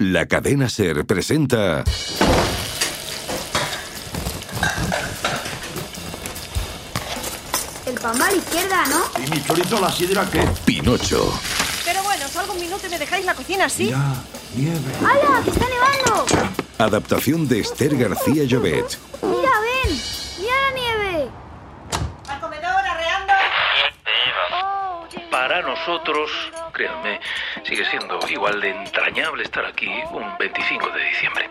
La cadena Ser presenta El pan va a la izquierda, ¿no? ¿Y mi chorizo la sidra qué? Pinocho. Pero bueno, salgo un minuto y me dejáis la cocina así. Ya, nieve. ¡Hala, que está nevando! Adaptación de Esther García Llobet. ¡Mira, ven! ¡Mira la nieve! Al comedor, arreando. Para nosotros, créanme, sigue siendo igual de entrañable estar aquí un 25 de diciembre.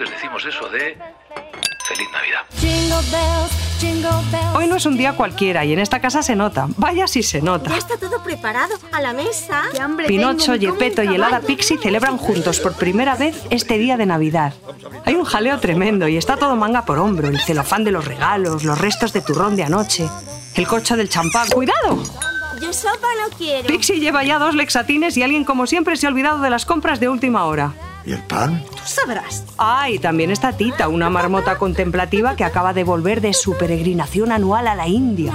Les decimos eso de feliz Navidad. Hoy no es un día cualquiera y en esta casa se nota. Vaya si se nota. Ya está todo preparado a la mesa. ¡Qué hambre Pinocho! Gepetto y el hada Pixie celebran juntos por primera vez este día de Navidad. Hay un jaleo tremendo y está todo manga por hombro. El celofán de los regalos, los restos de turrón de anoche, el corcho del champán. ¡Cuidado! Yo sopa no quiero. Pixie lleva ya dos lexatines y alguien como siempre se ha olvidado de las compras de última hora. ¿Y el pan? Tú sabrás. Ah, y también está Tita, una marmota contemplativa que acaba de volver de su peregrinación anual a la India.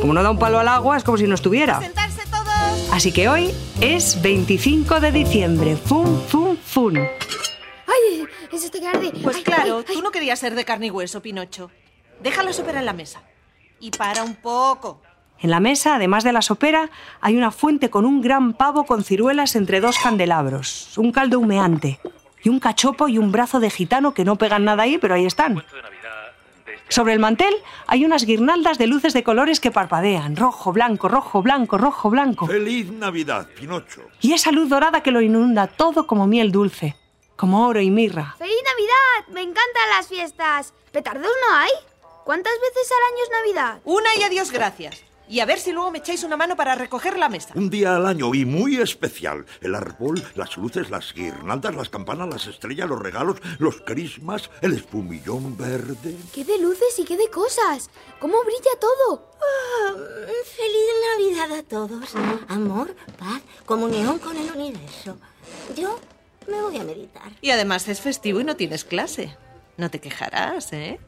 Como no da un palo al agua, es como si no estuviera. Sentarse todos. Así que hoy es 25 de diciembre. ¡Fum, fum, fum! ¡Ay! Eso te arde. Pues Ay, claro, ay, ay. tú no querías ser de carne y hueso, Pinocho. Deja la sopera en la mesa. Y para un poco. En la mesa, además de la sopera, hay una fuente con un gran pavo con ciruelas entre dos candelabros, un caldo humeante y un cachopo y un brazo de gitano que no pegan nada ahí, pero ahí están. Sobre el mantel hay unas guirnaldas de luces de colores que parpadean, rojo, blanco, rojo, blanco, rojo, blanco. ¡Feliz Navidad, Pinocho! Y esa luz dorada que lo inunda todo como miel dulce, como oro y mirra. ¡Feliz Navidad! ¡Me encantan las fiestas! ¿Petardos no hay? ¿Cuántas veces al año es Navidad? Una y adiós, gracias. Y a ver si luego me echáis una mano para recoger la mesa. Un día al año y muy especial. El árbol, las luces, las guirnaldas, las campanas, las estrellas, los regalos, los crismas, el espumillón verde. ¡Qué de luces y qué de cosas! ¿Cómo brilla todo? Ah, feliz Navidad a todos. Amor, paz, comunión con el universo. Yo me voy a meditar. Y además es festivo y no tienes clase. No te quejarás, ¿eh?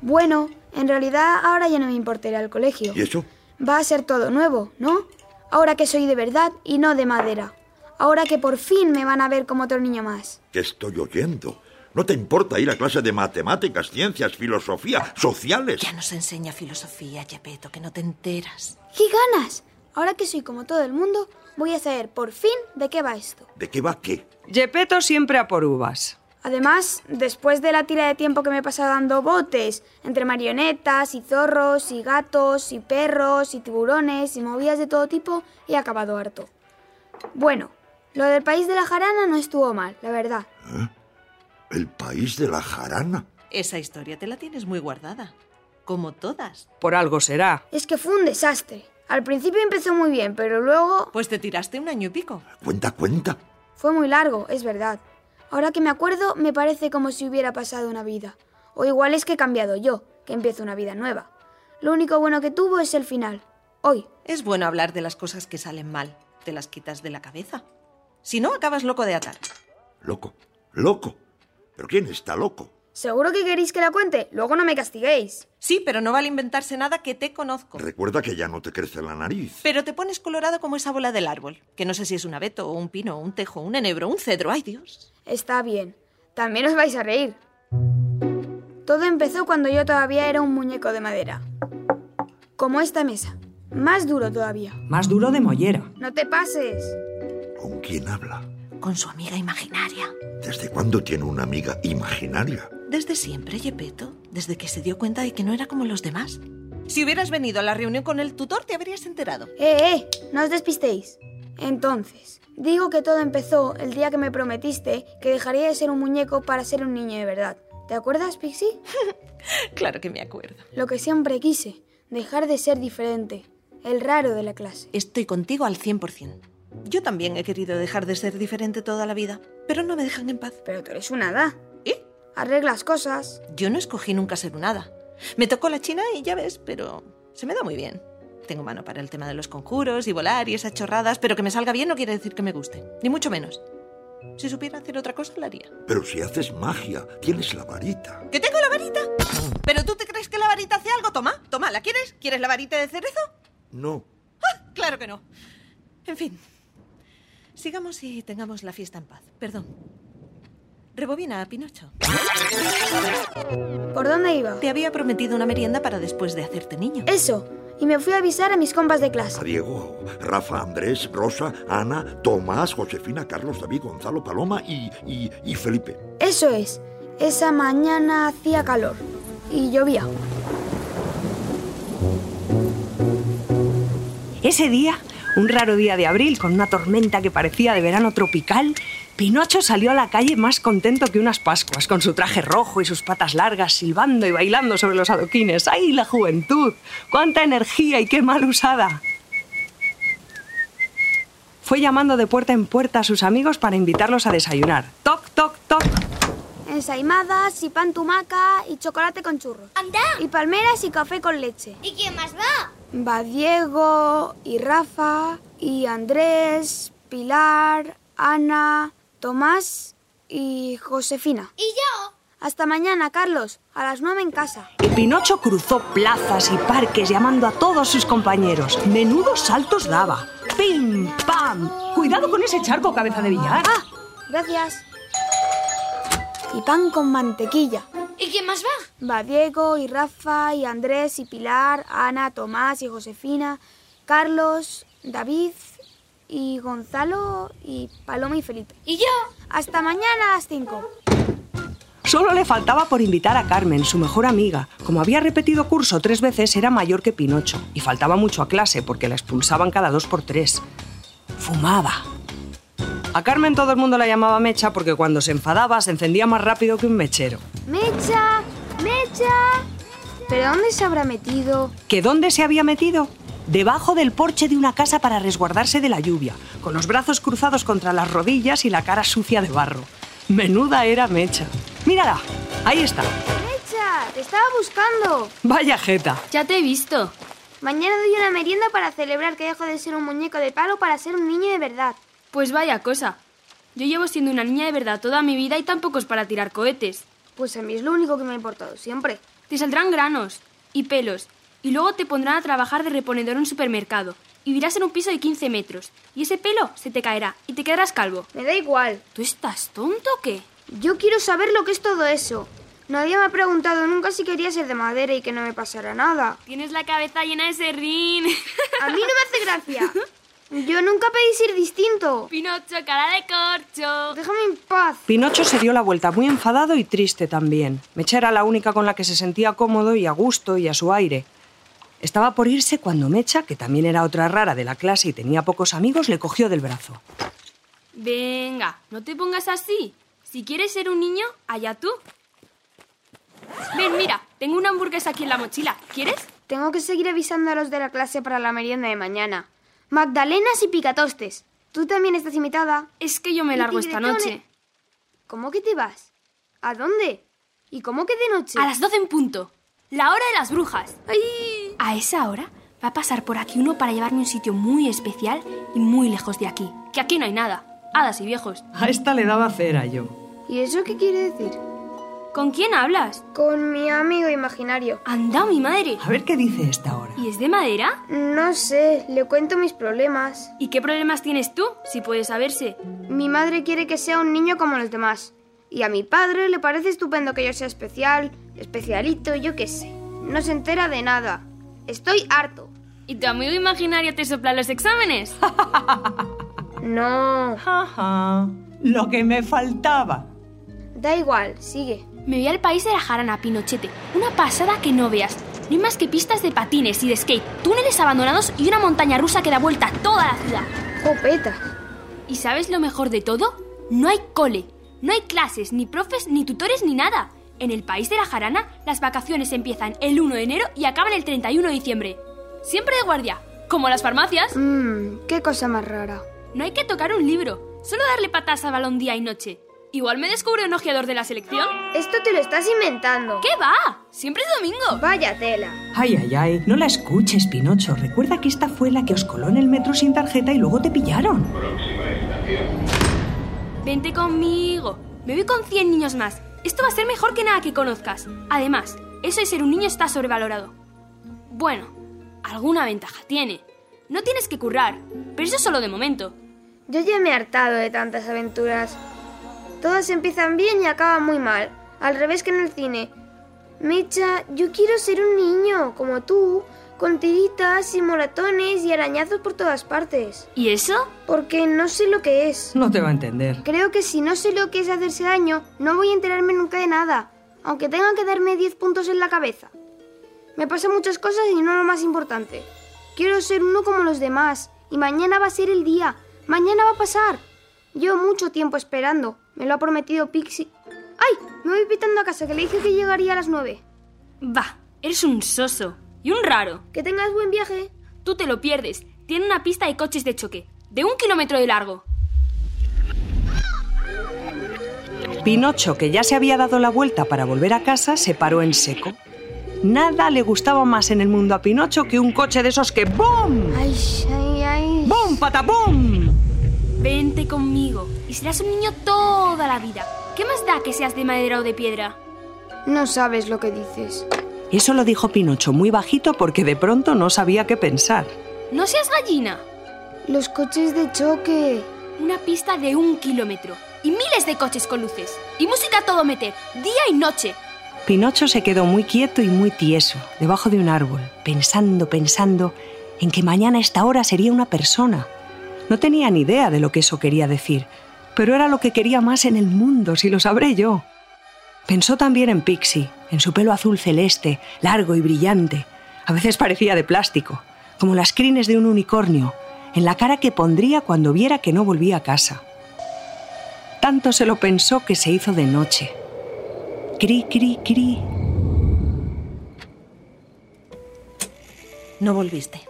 Bueno, en realidad ahora ya no me importa ir al colegio. ¿Y eso? Va a ser todo nuevo, ¿no? Ahora que soy de verdad y no de madera. Ahora que por fin me van a ver como otro niño más. ¿Qué estoy oyendo? ¿No te importa ir a clase de matemáticas, ciencias, filosofía, sociales? Ya nos enseña filosofía, Gepetto, que no te enteras. ¡Qué ganas! Ahora que soy como todo el mundo, voy a saber por fin de qué va esto. ¿De qué va qué? Gepetto siempre a por uvas. Además, después de la tira de tiempo que me he pasado dando botes, entre marionetas y zorros y gatos y perros y tiburones y movidas de todo tipo, he acabado harto. Bueno, lo del país de la jarana no estuvo mal, la verdad. ¿El país de la jarana? Esa historia te la tienes muy guardada. Como todas. Por algo será. Es que fue un desastre. Al principio empezó muy bien, pero luego Pues te tiraste un año y pico. Cuenta, cuenta. fue muy largo, es verdad. Ahora que me acuerdo, me parece como si hubiera pasado una vida. O igual es que he cambiado yo, que empiezo una vida nueva. Lo único bueno que tuvo es el final. Hoy. Es bueno hablar de las cosas que salen mal. Te las quitas de la cabeza. Si no, acabas loco de atar. Loco, loco. ¿Pero quién está loco? ¿Seguro que queréis que la cuente? Luego no me castiguéis. Sí, pero no vale inventarse nada que te conozco. Recuerda que ya no te crece la nariz. Pero te pones colorado como esa bola del árbol, que no sé si es un abeto o un pino, o un tejo, un enebro, un cedro, ay Dios. Está bien. También os vais a reír. Todo empezó cuando yo todavía era un muñeco de madera. Como esta mesa. Más duro todavía. Más duro de mollera. No te pases. ¿Con quién habla? Con su amiga imaginaria. ¿Desde cuándo tiene una amiga imaginaria? Desde siempre, Yepeto, desde que se dio cuenta de que no era como los demás. Si hubieras venido a la reunión con el tutor, te habrías enterado. Eh, eh, no os despistéis. Entonces, digo que todo empezó el día que me prometiste que dejaría de ser un muñeco para ser un niño de verdad. ¿Te acuerdas, Pixie? Claro que me acuerdo. Lo que siempre quise, dejar de ser diferente, el raro de la clase. Estoy contigo al 100%. Yo también he querido dejar de ser diferente toda la vida, pero no me dejan en paz. Pero tú eres una hada. Arreglas cosas. Yo no escogí nunca ser un hada. Me tocó la china y ya ves, pero se me da muy bien. Tengo mano para el tema de los conjuros y volar y esas chorradas, pero que me salga bien no quiere decir que me guste, ni mucho menos. Si supiera hacer otra cosa, la haría. Pero si haces magia, tienes la varita. ¿Que tengo la varita? ¿Pero tú te crees que la varita hace algo? Toma, toma, ¿la quieres? ¿Quieres la varita de cerezo? No. ¡Ah! Claro que no. En fin. Sigamos y tengamos la fiesta en paz. Perdón. Rebobina, Pinocho. ¿Por dónde iba? Te había prometido una merienda para después de hacerte niño. Eso. Y me fui a avisar a mis compas de A clase. Diego, Rafa, Andrés, Rosa, Ana, Tomás, Josefina, Carlos, David, Gonzalo, Paloma y, y, y Felipe. Eso es. Esa mañana hacía calor. Y llovía. Ese día, un raro día de abril, con una tormenta que parecía de verano tropical, Pinocho salió a la calle más contento que unas Pascuas, con su traje rojo y sus patas largas, silbando y bailando sobre los adoquines. ¡Ay, la juventud! ¡Cuánta energía y qué mal usada! Fue llamando de puerta en puerta a sus amigos para invitarlos a desayunar. Toc, toc, toc. Ensaimadas y pan tumaca y chocolate con churros. ¡Anda! Y palmeras y café con leche. ¿Y quién más va? Va Diego y Rafa y Andrés, Pilar, Ana, Tomás y Josefina. ¿Y yo? Hasta mañana, Carlos. A las nueve en casa. Y Pinocho cruzó plazas y parques llamando a todos sus compañeros. Menudos saltos daba. ¡Pim, pam! Cuidado con ese charco, cabeza de billar. ¡Ah! Gracias. Y pan con mantequilla. ¿Y quién más va? Va Diego y Rafa y Andrés y Pilar, Ana, Tomás y Josefina, Carlos, David y Gonzalo y Paloma y Felipe. ¿Y yo? Hasta mañana a las 5. Solo le faltaba por invitar a Carmen, su mejor amiga. Como había repetido curso tres veces, era mayor que Pinocho. Y faltaba mucho a clase porque la expulsaban cada dos por tres. Fumaba. A Carmen todo el mundo la llamaba Mecha porque cuando se enfadaba se encendía más rápido que un mechero. ¡Mecha! ¡Mecha! ¿Pero dónde se habrá metido? ¿Que dónde se había metido? Debajo del porche de una casa para resguardarse de la lluvia, con los brazos cruzados contra las rodillas y la cara sucia de barro. Menuda era Mecha. Mírala, ahí está. ¡Mecha! ¡Te estaba buscando! Vaya jeta. Ya te he visto. Mañana doy una merienda para celebrar que dejo de ser un muñeco de palo para ser un niño de verdad. Pues vaya cosa. Yo llevo siendo una niña de verdad toda mi vida y tampoco es para tirar cohetes. Pues a mí es lo único que me ha importado siempre. Te saldrán granos y pelos y luego te pondrán a trabajar de reponedor en un supermercado y vivirás en un piso de 15 metros y ese pelo se te caerá y te quedarás calvo. Me da igual. ¿Tú estás tonto o qué? Yo quiero saber lo que es todo eso. Nadie me ha preguntado nunca si quería ser de madera y que no me pasara nada. Tienes la cabeza llena de serrín. A mí no me hace gracia. Yo nunca pedí ser distinto. Pinocho, cara de corcho. Déjame en paz. Pinocho se dio la vuelta muy enfadado y triste también. Mecha era la única con la que se sentía cómodo y a gusto y a su aire. Estaba por irse cuando Mecha, que también era otra rara de la clase y tenía pocos amigos, le cogió del brazo. Venga, no te pongas así. Si quieres ser un niño, allá tú. Ven, mira, tengo una hamburguesa aquí en la mochila. ¿Quieres? Tengo que seguir avisando a los de la clase para la merienda de mañana. Magdalenas y picatostes. Tú también estás invitada. Es que yo me largo esta noche. ¿Cómo que te vas? ¿A dónde? ¿Y cómo que de noche? A las 12 en punto. La hora de las brujas. ¡Ay! A esa hora va a pasar por aquí uno para llevarme a un sitio muy especial y muy lejos de aquí. Que aquí no hay nada. Hadas y viejos. A esta le daba cera yo. ¿Y eso qué quiere decir? ¿Con quién hablas? Con mi amigo imaginario. Anda, mi madre. A ver qué dice esta hora. ¿Y es de madera? No sé, le cuento mis problemas. ¿Y qué problemas tienes tú, si puede saberse? Mi madre quiere que sea un niño como los demás. Y a mi padre le parece estupendo que yo sea especial, especialito, yo qué sé. No se entera de nada. Estoy harto. ¿Y tu amigo imaginario te sopla los exámenes? No. Lo que me faltaba. Da igual, sigue. Me voy al país de la jarana, Pinochete. Una pasada que no veas. No hay más que pistas de patines y de skate, túneles abandonados y una montaña rusa que da vuelta a toda la ciudad. Jopeta. ¿Y sabes lo mejor de todo? No hay cole. No hay clases, ni profes, ni tutores, ni nada. En el país de la jarana, las vacaciones empiezan el 1 de enero y acaban el 31 de diciembre. Siempre de guardia, como las farmacias. Mmm, qué cosa más rara. No hay que tocar un libro, solo darle patas al balón día y noche. Igual me descubre un ojeador de la selección. Esto te lo estás inventando. ¿Qué va? Siempre es domingo. Vaya tela. Ay, ay, ay. No la escuches, Pinocho. Recuerda que esta fue la que os coló en el metro sin tarjeta y luego te pillaron. Vente conmigo. Me voy con 100 niños más. Esto va a ser mejor que nada que conozcas. Además, eso de ser un niño está sobrevalorado. Bueno, alguna ventaja tiene. No tienes que currar, pero eso solo de momento. Yo ya me he hartado de tantas aventuras. Todas empiezan bien y acaban muy mal, al revés que en el cine. Mecha, yo quiero ser un niño, como tú, con tiritas y moratones y arañazos por todas partes. ¿Y eso? Porque no sé lo que es. No te va a entender. Creo que si no sé lo que es hacerse daño, no voy a enterarme nunca de nada, aunque tenga que darme 10 puntos en la cabeza. Me pasan muchas cosas y no lo más importante. Quiero ser uno como los demás, y mañana va a ser el día. Mañana va a pasar. Llevo mucho tiempo esperando. Me lo ha prometido Pixie. ¡Ay! Me voy pitando a casa, que le dije que llegaría a las 9. Va, eres un soso y un raro. Que tengas buen viaje. Tú te lo pierdes. Tiene una pista de coches de choque, de un kilómetro de largo. Pinocho, que ya se había dado la vuelta para volver a casa, se paró en seco. Nada le gustaba más en el mundo a Pinocho que un coche de esos que ¡BOOM! Ay, ay, ay. ¡BOOM, patapum! Vente conmigo y serás un niño toda la vida. ¿Qué más da que seas de madera o de piedra? No sabes lo que dices. Eso lo dijo Pinocho muy bajito porque de pronto no sabía qué pensar. No seas gallina. Los coches de choque. Una pista de un kilómetro y miles de coches con luces. Y música a todo meter, día y noche. Pinocho se quedó muy quieto y muy tieso, debajo de un árbol, pensando, pensando en que mañana a esta hora sería una persona. No tenía ni idea de lo que eso quería decir, pero era lo que quería más en el mundo, si lo sabré yo. Pensó también en Pixie, en su pelo azul celeste, largo y brillante. A veces parecía de plástico, como las crines de un unicornio, en la cara que pondría cuando viera que no volvía a casa. Tanto se lo pensó que se hizo de noche. Cri, cri, cri. No volviste.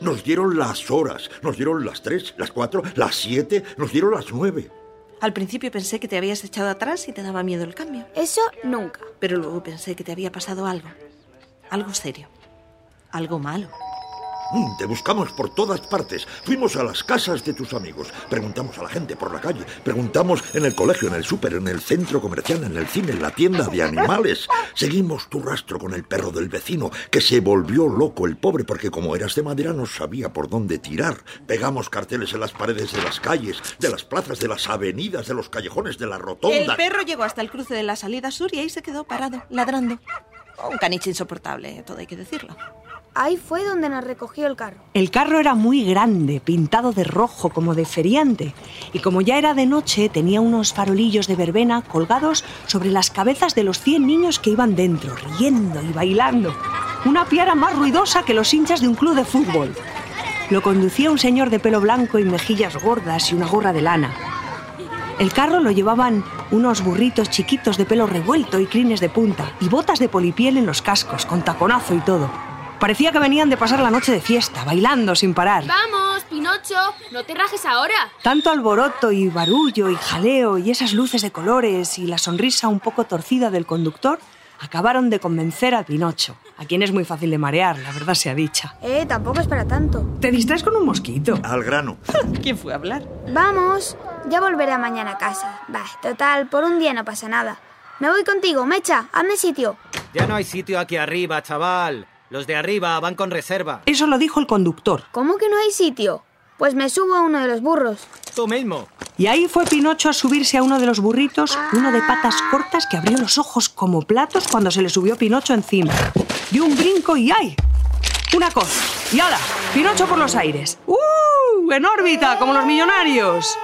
Nos dieron las horas, nos dieron las tres, las cuatro, las siete, nos dieron las nueve. Al principio pensé que te habías echado atrás y te daba miedo el cambio. Eso nunca. Pero luego pensé que te había pasado algo. Algo serio. Algo malo. Te buscamos por todas partes. Fuimos a las casas de tus amigos. Preguntamos a la gente por la calle. Preguntamos en el colegio, en el súper, en el centro comercial, en el cine, en la tienda de animales. Seguimos tu rastro con el perro del vecino, que se volvió loco el pobre porque como eras de madera no sabía por dónde tirar. Pegamos carteles en las paredes de las calles, de las plazas, de las avenidas, de los callejones, de la rotonda. El perro llegó hasta el cruce de la salida sur y ahí se quedó parado, ladrando. Un caniche insoportable, todo hay que decirlo. Ahí fue donde nos recogió el carro. El carro era muy grande, pintado de rojo como de feriante, y como ya era de noche, tenía unos farolillos de verbena colgados sobre las cabezas de los 100 niños que iban dentro, riendo y bailando. Una piara más ruidosa que los hinchas de un club de fútbol. Lo conducía un señor de pelo blanco y mejillas gordas y una gorra de lana. El carro lo llevaban unos burritos chiquitos de pelo revuelto y crines de punta, y botas de polipiel en los cascos, con taconazo y todo. Parecía que venían de pasar la noche de fiesta, bailando sin parar. Vamos, Pinocho, no te rajes ahora. Tanto alboroto y barullo y jaleo y esas luces de colores y la sonrisa un poco torcida del conductor acabaron de convencer a Pinocho, a quien es muy fácil de marear, la verdad sea dicha. Eh, tampoco es para tanto. Te distraes con un mosquito. Al grano. ¿Quién fue a hablar? Vamos, ya volveré mañana a casa. Bah, total, por un día no pasa nada. Me voy contigo, Mecha, hazme sitio. Ya no hay sitio aquí arriba, chaval. Los de arriba van con reserva. Eso lo dijo el conductor. ¿Cómo que no hay sitio? Pues me subo a uno de los burros. Tú mismo. Y ahí fue Pinocho a subirse a uno de los burritos, uno de patas cortas que abrió los ojos como platos cuando se le subió Pinocho encima. Dio un brinco y ¡ay! Una cosa. Y ala, Pinocho por los aires. ¡Uh! En órbita, como los millonarios.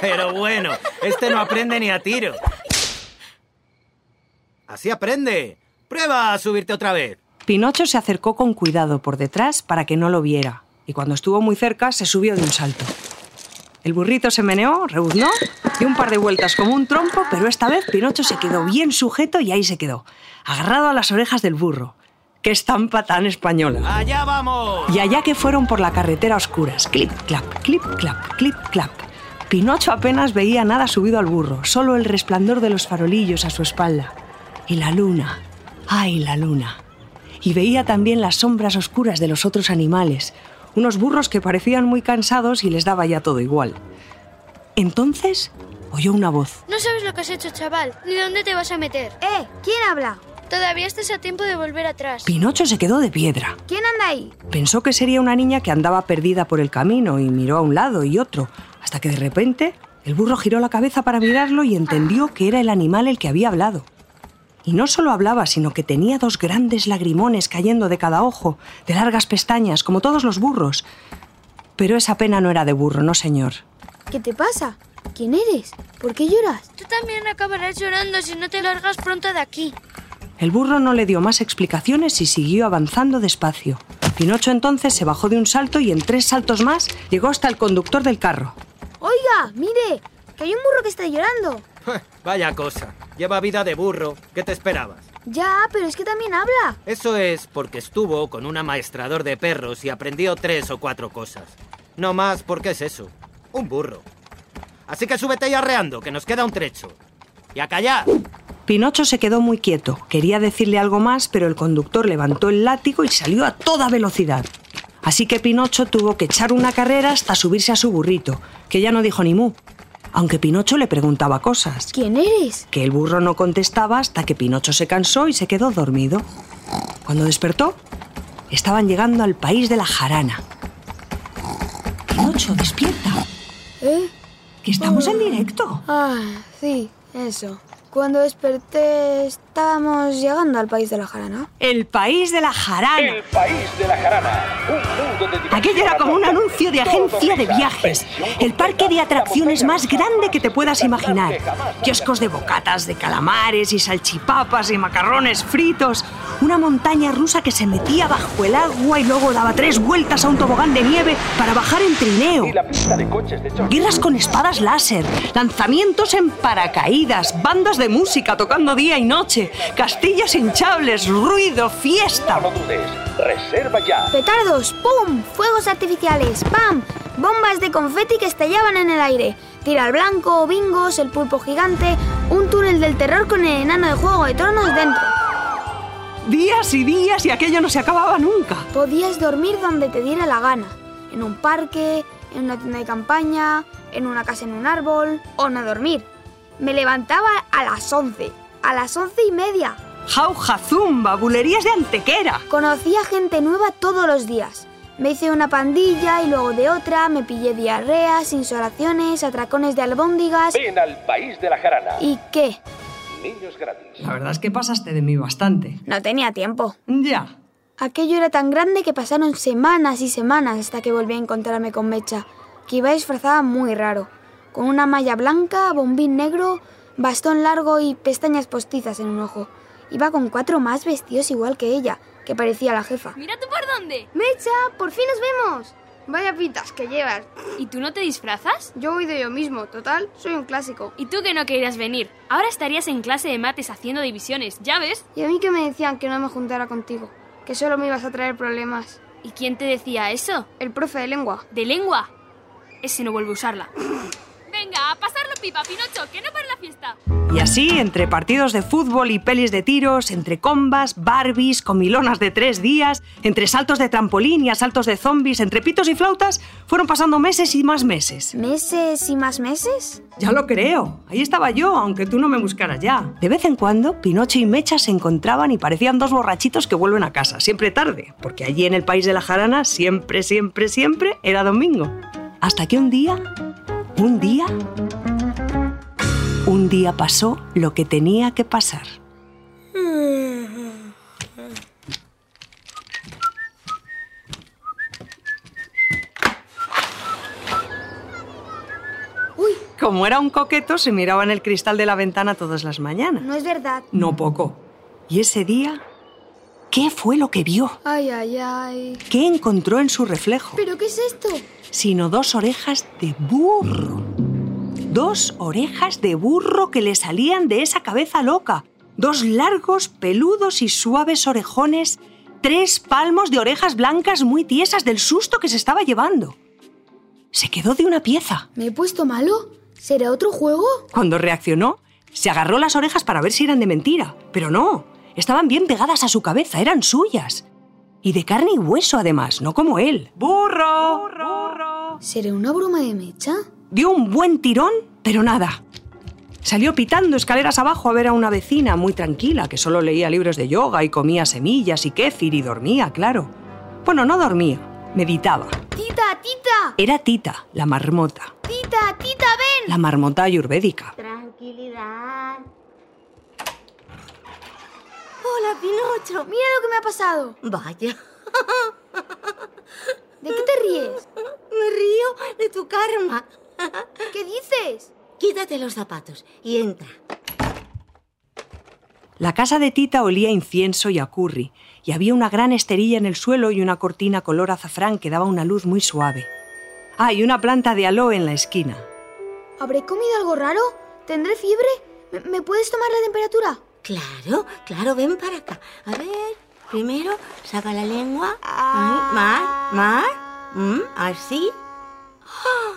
Pero bueno, este no aprende ni a tiro. Así aprende. Prueba a subirte otra vez. Pinocho se acercó con cuidado por detrás para que no lo viera, y cuando estuvo muy cerca se subió de un salto. El burrito se meneó, rebuznó, dio un par de vueltas como un trompo, pero esta vez Pinocho se quedó bien sujeto y ahí se quedó, agarrado a las orejas del burro. ¡Qué estampa tan española! ¡Allá vamos! Y allá que fueron por la carretera a oscuras, clip, clap, clip, clap, clip, clap. Pinocho apenas veía nada subido al burro, solo el resplandor de los farolillos a su espalda. Y la luna, ¡ay, la luna! Y veía también las sombras oscuras de los otros animales, unos burros que parecían muy cansados y les daba ya todo igual. Entonces oyó una voz. No sabes lo que has hecho, chaval, ni dónde te vas a meter. ¡Eh! ¿Quién habla? Todavía estás a tiempo de volver atrás. Pinocho se quedó de piedra. ¿Quién anda ahí? Pensó que sería una niña que andaba perdida por el camino y miró a un lado y otro, hasta que de repente el burro giró la cabeza para mirarlo y entendió que era el animal el que había hablado. Y no solo hablaba, sino que tenía dos grandes lagrimones cayendo de cada ojo, de largas pestañas, como todos los burros. Pero esa pena no era de burro, no señor. ¿Qué te pasa? ¿Quién eres? ¿Por qué lloras? Tú también acabarás llorando si no te largas pronto de aquí. El burro no le dio más explicaciones y siguió avanzando despacio. Pinocho entonces se bajó de un salto y en tres saltos más llegó hasta el conductor del carro. Oiga, mire, que hay un burro que está llorando. Vaya cosa. Lleva vida de burro. ¿Qué te esperabas? Ya, pero es que también habla. Eso es porque estuvo con un amaestrador de perros y aprendió tres o cuatro cosas. No más porque es eso. Un burro. Así que súbete y arreando, que nos queda un trecho. Y a callar. Pinocho se quedó muy quieto. Quería decirle algo más, pero el conductor levantó el látigo y salió a toda velocidad. Así que Pinocho tuvo que echar una carrera hasta subirse a su burrito, que ya no dijo ni mu. Aunque Pinocho le preguntaba cosas. ¿Quién eres? Que el burro no contestaba hasta que Pinocho se cansó y se quedó dormido. Cuando despertó, estaban llegando al país de la jarana. Pinocho, despierta. ¿Eh? Que estamos en directo. Ah, sí, eso. Cuando desperté estábamos llegando al país de la jarana. El país de la jarana. El país de la jarana. Un mundo de Aquello era como un anuncio de agencia de viajes. El parque de atracciones más grande que te puedas imaginar. Kioscos de bocatas, de calamares y salchipapas y macarrones fritos. Una montaña rusa que se metía bajo el agua y luego daba tres vueltas a un tobogán de nieve para bajar en trineo. Guerras con espadas láser, lanzamientos en paracaídas, bandas de música tocando día y noche, castillos hinchables, ruido, fiesta. No dudes. Reserva ya. Petardos, ¡pum! Fuegos artificiales, ¡pam! Bombas de confeti que estallaban en el aire. Tira al blanco, bingos, el pulpo gigante, un túnel del terror con el enano de Juego de Tronos dentro. Días y días y aquello no se acababa nunca. Podías dormir donde te diera la gana. En un parque, en una tienda de campaña, en una casa en un árbol, o no dormir. Me levantaba a las 11, a las once y media. Jauja, zumba, bulerías de antequera. Conocía gente nueva todos los días. Me hice una pandilla y luego de otra, me pillé diarreas, insolaciones, atracones de albóndigas. Ven al país de la jarana. ¿Y qué? Niños gratis. La verdad es que pasaste de mí bastante. No tenía tiempo. Ya. Aquello era tan grande que pasaron semanas y semanas hasta que volví a encontrarme con Mecha, que iba disfrazada muy raro, con una malla blanca, bombín negro, bastón largo y pestañas postizas en un ojo. Iba con cuatro más vestidos igual que ella, que parecía la jefa. Mira tú por dónde. Mecha, por fin nos vemos. Vaya pitas que llevas. ¿Y tú no te disfrazas? Yo voy de yo mismo, total, soy un clásico. ¿Y tú que no querías venir? Ahora estarías en clase de mates haciendo divisiones, ¿ya ves? Y a mí que me decían que no me juntara contigo, que solo me ibas a traer problemas. ¿Y quién te decía eso? El profe de lengua. ¿De lengua? Ese no vuelve a usarla. Venga, a pasarlo pipa, Pinocho, que no para la fiesta. Y así, entre partidos de fútbol y pelis de tiros, entre combas, barbies, comilonas de tres días, entre saltos de trampolín y asaltos de zombies, entre pitos y flautas, fueron pasando meses y más meses. ¿Meses y más meses? Ya lo creo. Ahí estaba yo, aunque tú no me buscaras ya. De vez en cuando, Pinocho y Mecha se encontraban y parecían dos borrachitos que vuelven a casa, siempre tarde, porque allí en el país de la jarana siempre, siempre, siempre era domingo. Hasta que un día, un día, un día pasó lo que tenía que pasar. Uy, Como era un coqueto, se miraba en el cristal de la ventana todas las mañanas. no es verdad. No poco. Y ese día, ¿qué fue lo que vio? Ay, ay, ay. ¿Qué encontró en su reflejo? ¿Pero qué es esto? Sino dos orejas de burro. Dos orejas de burro que le salían de esa cabeza loca. Dos largos, peludos y suaves orejones. Tres palmos de orejas blancas muy tiesas del susto que se estaba llevando. Se quedó de una pieza. ¿Me he puesto malo? ¿Será otro juego? Cuando reaccionó, se agarró las orejas para ver si eran de mentira. Pero no, estaban bien pegadas a su cabeza, eran suyas. Y de carne y hueso además, no como él. ¡Burro! ¡Burro! ¿Será una broma de mecha? Dio un buen tirón, pero nada. Salió pitando escaleras abajo a ver a una vecina muy tranquila que solo leía libros de yoga y comía semillas y kéfir y dormía, claro. Bueno, no dormía, meditaba. Tita, tita. Era Tita, la marmota. Tita, tita, ven. La marmota ayurvédica. Tranquilidad. Hola, Pinocho. Mira lo que me ha pasado. Vaya. ¿De qué te ríes? Me río de tu karma. ¿Qué dices? Quítate los zapatos y entra. La casa de Tita olía a incienso y a curry, y había una gran esterilla en el suelo y una cortina color azafrán que daba una luz muy suave. Ah, y una planta de aloe en la esquina. ¿Habré comido algo raro? ¿Tendré fiebre? ¿Me, me puedes tomar la temperatura? Claro, claro, ven para acá. A ver, primero saca la lengua. Ahí, Mar, mar. Mm, así. ¡Ah!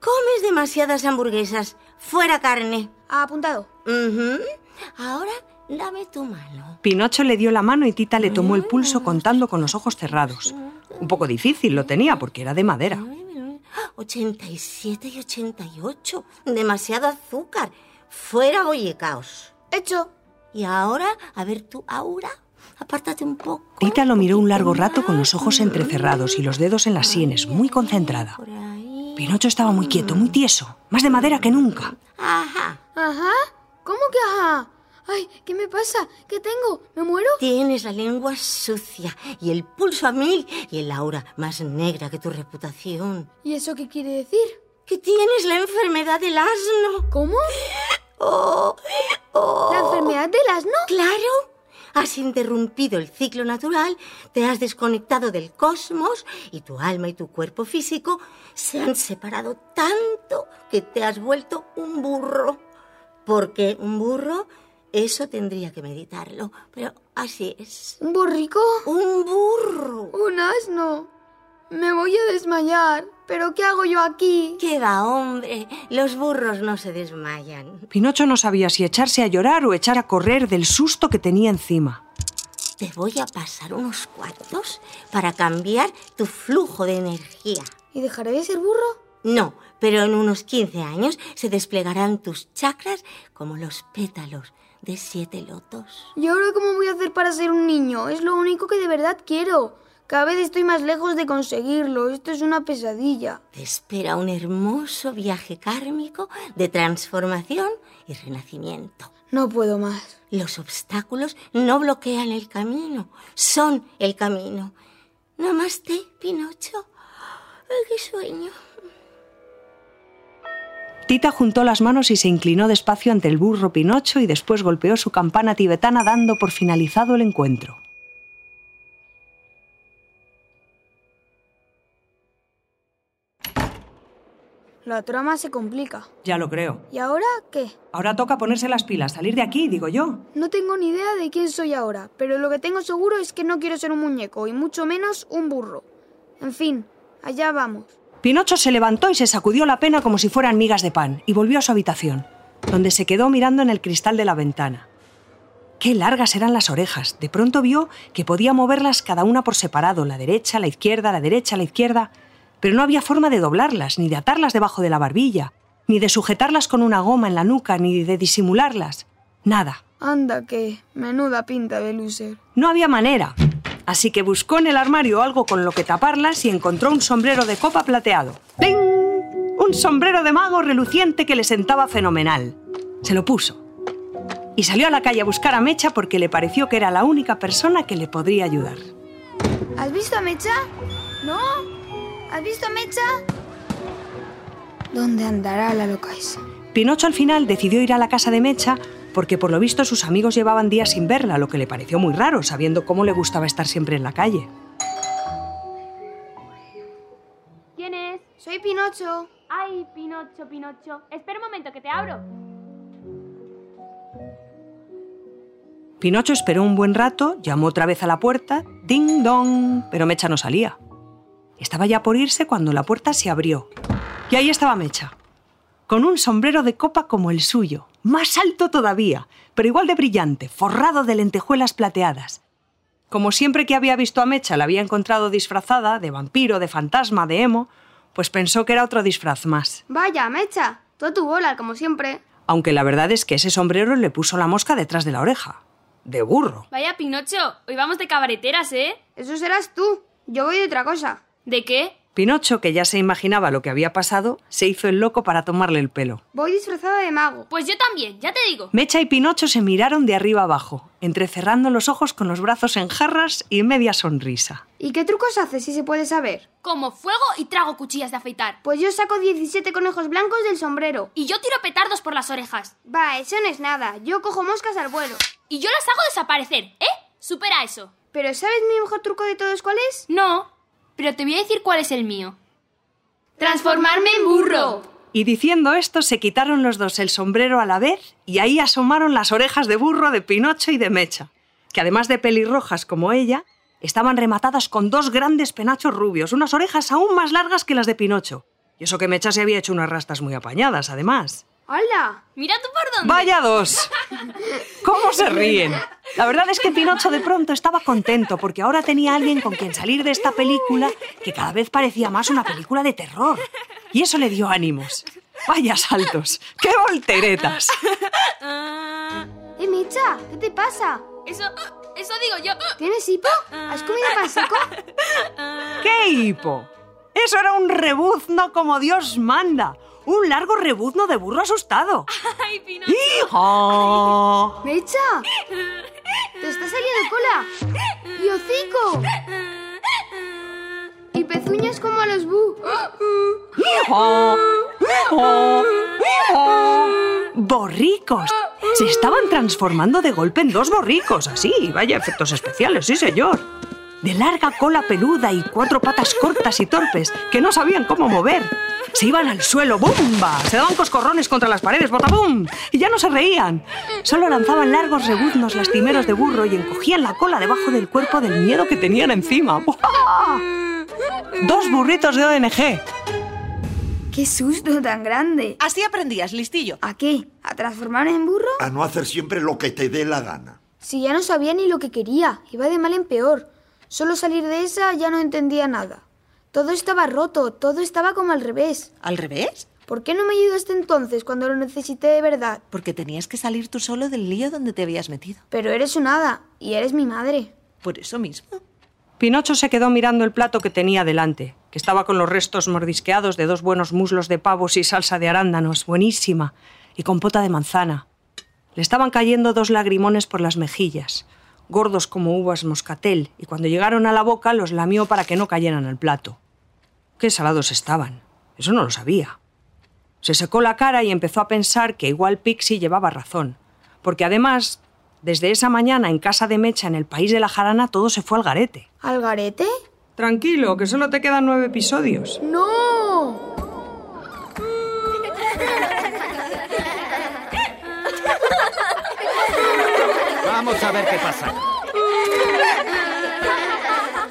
Comes demasiadas hamburguesas. Fuera carne. Apuntado. Ahora dame tu mano. Pinocho le dio la mano y Tita le tomó el pulso contando con los ojos cerrados. Un poco difícil lo tenía porque era de madera. 87 y 88. Demasiado azúcar. Fuera bollicaos. Hecho. Y ahora, a ver tu aura. Apártate un poco. Tita lo miró un largo rato con los ojos entrecerrados y los dedos en las sienes, muy concentrada. Pinocho estaba muy quieto, muy tieso, más de madera que nunca. Ajá. ¿Ajá? ¿Cómo que ajá? Ay, ¿qué me pasa? ¿Qué tengo? ¿Me muero? Tienes la lengua sucia y el pulso a mil y el aura más negra que tu reputación. ¿Y eso qué quiere decir? Que tienes la enfermedad del asno. ¿Cómo? Oh, oh. ¿La enfermedad del asno? Claro. Has interrumpido el ciclo natural, te has desconectado del cosmos y tu alma y tu cuerpo físico se han separado tanto que te has vuelto un burro. Porque un burro, eso tendría que meditarlo, pero así es. ¿Un burrico? Un burro. Un asno. Me voy a desmayar. ¿Pero qué hago yo aquí? ¿Qué va, hombre? Los burros no se desmayan. Pinocho no sabía si echarse a llorar o echar a correr del susto que tenía encima. Te voy a pasar unos cuantos para cambiar tu flujo de energía. ¿Y dejaré de ser burro? No, pero en unos 15 años se desplegarán tus chakras como los pétalos de siete lotos. ¿Y ahora cómo voy a hacer para ser un niño? Es lo único que de verdad quiero. Cada vez estoy más lejos de conseguirlo. Esto es una pesadilla. Te espera un hermoso viaje kármico de transformación y renacimiento. No puedo más. Los obstáculos no bloquean el camino, son el camino. Namaste, Pinocho. Ay, qué sueño. Tita juntó las manos y se inclinó despacio ante el burro Pinocho y después golpeó su campana tibetana dando por finalizado el encuentro. La trama se complica. Ya lo creo. ¿Y ahora qué? Ahora toca ponerse las pilas, salir de aquí, digo yo. No tengo ni idea de quién soy ahora, pero lo que tengo seguro es que no quiero ser un muñeco y mucho menos un burro. En fin, allá vamos. Pinocho se levantó y se sacudió la pena como si fueran migas de pan y volvió a su habitación, donde se quedó mirando en el cristal de la ventana. Qué largas eran las orejas. De pronto vio que podía moverlas cada una por separado, la derecha, la izquierda, la derecha, la izquierda pero no había forma de doblarlas, ni de atarlas debajo de la barbilla, ni de sujetarlas con una goma en la nuca, ni de disimularlas. Nada. Anda que, menuda pinta de loser. No había manera. Así que buscó en el armario algo con lo que taparlas y encontró un sombrero de copa plateado. ¡Ping! Un sombrero de mago reluciente que le sentaba fenomenal. Se lo puso. Y salió a la calle a buscar a Mecha porque le pareció que era la única persona que le podría ayudar. ¿Has visto a Mecha? ¿No? ¿Has visto a Mecha? ¿Dónde andará la loca esa? Pinocho al final decidió ir a la casa de Mecha porque por lo visto sus amigos llevaban días sin verla, lo que le pareció muy raro, sabiendo cómo le gustaba estar siempre en la calle. ¿Quién es? Soy Pinocho. Ay, Pinocho, Pinocho. Espera un momento que te abro. Pinocho esperó un buen rato, llamó otra vez a la puerta, ding dong, pero Mecha no salía. Estaba ya por irse cuando la puerta se abrió. Y ahí estaba Mecha, con un sombrero de copa como el suyo, más alto todavía, pero igual de brillante, forrado de lentejuelas plateadas. Como siempre que había visto a Mecha la había encontrado disfrazada de vampiro, de fantasma, de emo, pues pensó que era otro disfraz más. Vaya, Mecha. Toda tu bola, como siempre. aunque la verdad es que ese sombrero le puso la mosca detrás de la oreja. De burro. Vaya, Pinocho, hoy vamos de cabareteras, ¿eh? Eso serás tú. Yo voy de otra cosa. ¿De qué? Pinocho, que ya se imaginaba lo que había pasado, se hizo el loco para tomarle el pelo. Voy disfrazado de mago. Pues yo también, ya te digo. Mecha y Pinocho se miraron de arriba abajo, entrecerrando los ojos con los brazos en jarras y media sonrisa. ¿Y qué trucos haces si se puede saber? Como fuego y trago cuchillas de afeitar. Pues yo saco 17 conejos blancos del sombrero. Y yo tiro petardos por las orejas. Va, eso no es nada. Yo cojo moscas al vuelo. Y yo las hago desaparecer, ¿eh? Supera eso. ¿Pero sabes mi mejor truco de todos cuál es? No, pero te voy a decir cuál es el mío. ¡Transformarme en burro! Y diciendo esto se quitaron los dos el sombrero a la vez y ahí asomaron las orejas de burro de Pinocho y de Mecha, que además de pelirrojas como ella, estaban rematadas con dos grandes penachos rubios, unas orejas aún más largas que las de Pinocho. Y eso que Mecha se había hecho unas rastas muy apañadas, además. ¡Hala! Mira tú por dónde. ¡Vaya dos! ¿Cómo se ríen? La verdad es que Pinocho de pronto estaba contento porque ahora tenía alguien con quien salir de esta película que cada vez parecía más una película de terror. Y eso le dio ánimos. ¡Vaya saltos! ¡Qué volteretas! ¡Eh, Micha! ¿Qué te pasa? Eso, eso digo yo. ¿Tienes hipo? ¿Has comido pan seco? ¿Qué hipo? Eso era un rebuzno como Dios manda. Un largo rebuzno de burro asustado. ¡Ay, Pinocho! ¡Hija! ¡Mecha! ¡Te está saliendo cola! ¡Y hocico! Y pezuñas como a los bu. ¡Hija! ¡Hija! ¡Hija! ¡Borricos! Se estaban transformando de golpe en dos borricos, así. Vaya efectos especiales, sí, señor. De larga cola peluda y cuatro patas cortas y torpes que no sabían cómo mover. Se iban al suelo, ¡bumba! Se daban coscorrones contra las paredes, ¡botabum! Y ya no se reían. Solo lanzaban largos rebuznos lastimeros de burro y encogían la cola debajo del cuerpo del miedo que tenían encima. ¡Buah! Dos burritos de ONG. ¡Qué susto tan grande! Así aprendías, listillo. ¿A qué? ¿A transformarme en burro? A no hacer siempre lo que te dé la gana. Si ya no sabía ni lo que quería, iba de mal en peor. Solo salir de esa ya no entendía nada. Todo estaba roto, todo estaba como al revés. ¿Al revés? ¿Por qué no me ayudaste entonces cuando lo necesité de verdad? Porque tenías que salir tú solo del lío donde te habías metido. Pero eres un hada y eres mi madre. Por eso mismo. Pinocho se quedó mirando el plato que tenía delante, que estaba con los restos mordisqueados de dos buenos muslos de pavos y salsa de arándanos, buenísima, y compota de manzana. Le estaban cayendo dos lagrimones por las mejillas, gordos como uvas moscatel, y cuando llegaron a la boca los lamió para que no cayeran al plato. Qué salados estaban. Eso no lo sabía. Se secó la cara y empezó a pensar que igual Pixie llevaba razón, porque además, desde esa mañana en casa de Mecha en el país de la jarana todo se fue al garete. ¿Al garete? Tranquilo, que solo te quedan nueve episodios. ¡No! Vamos a ver qué pasa.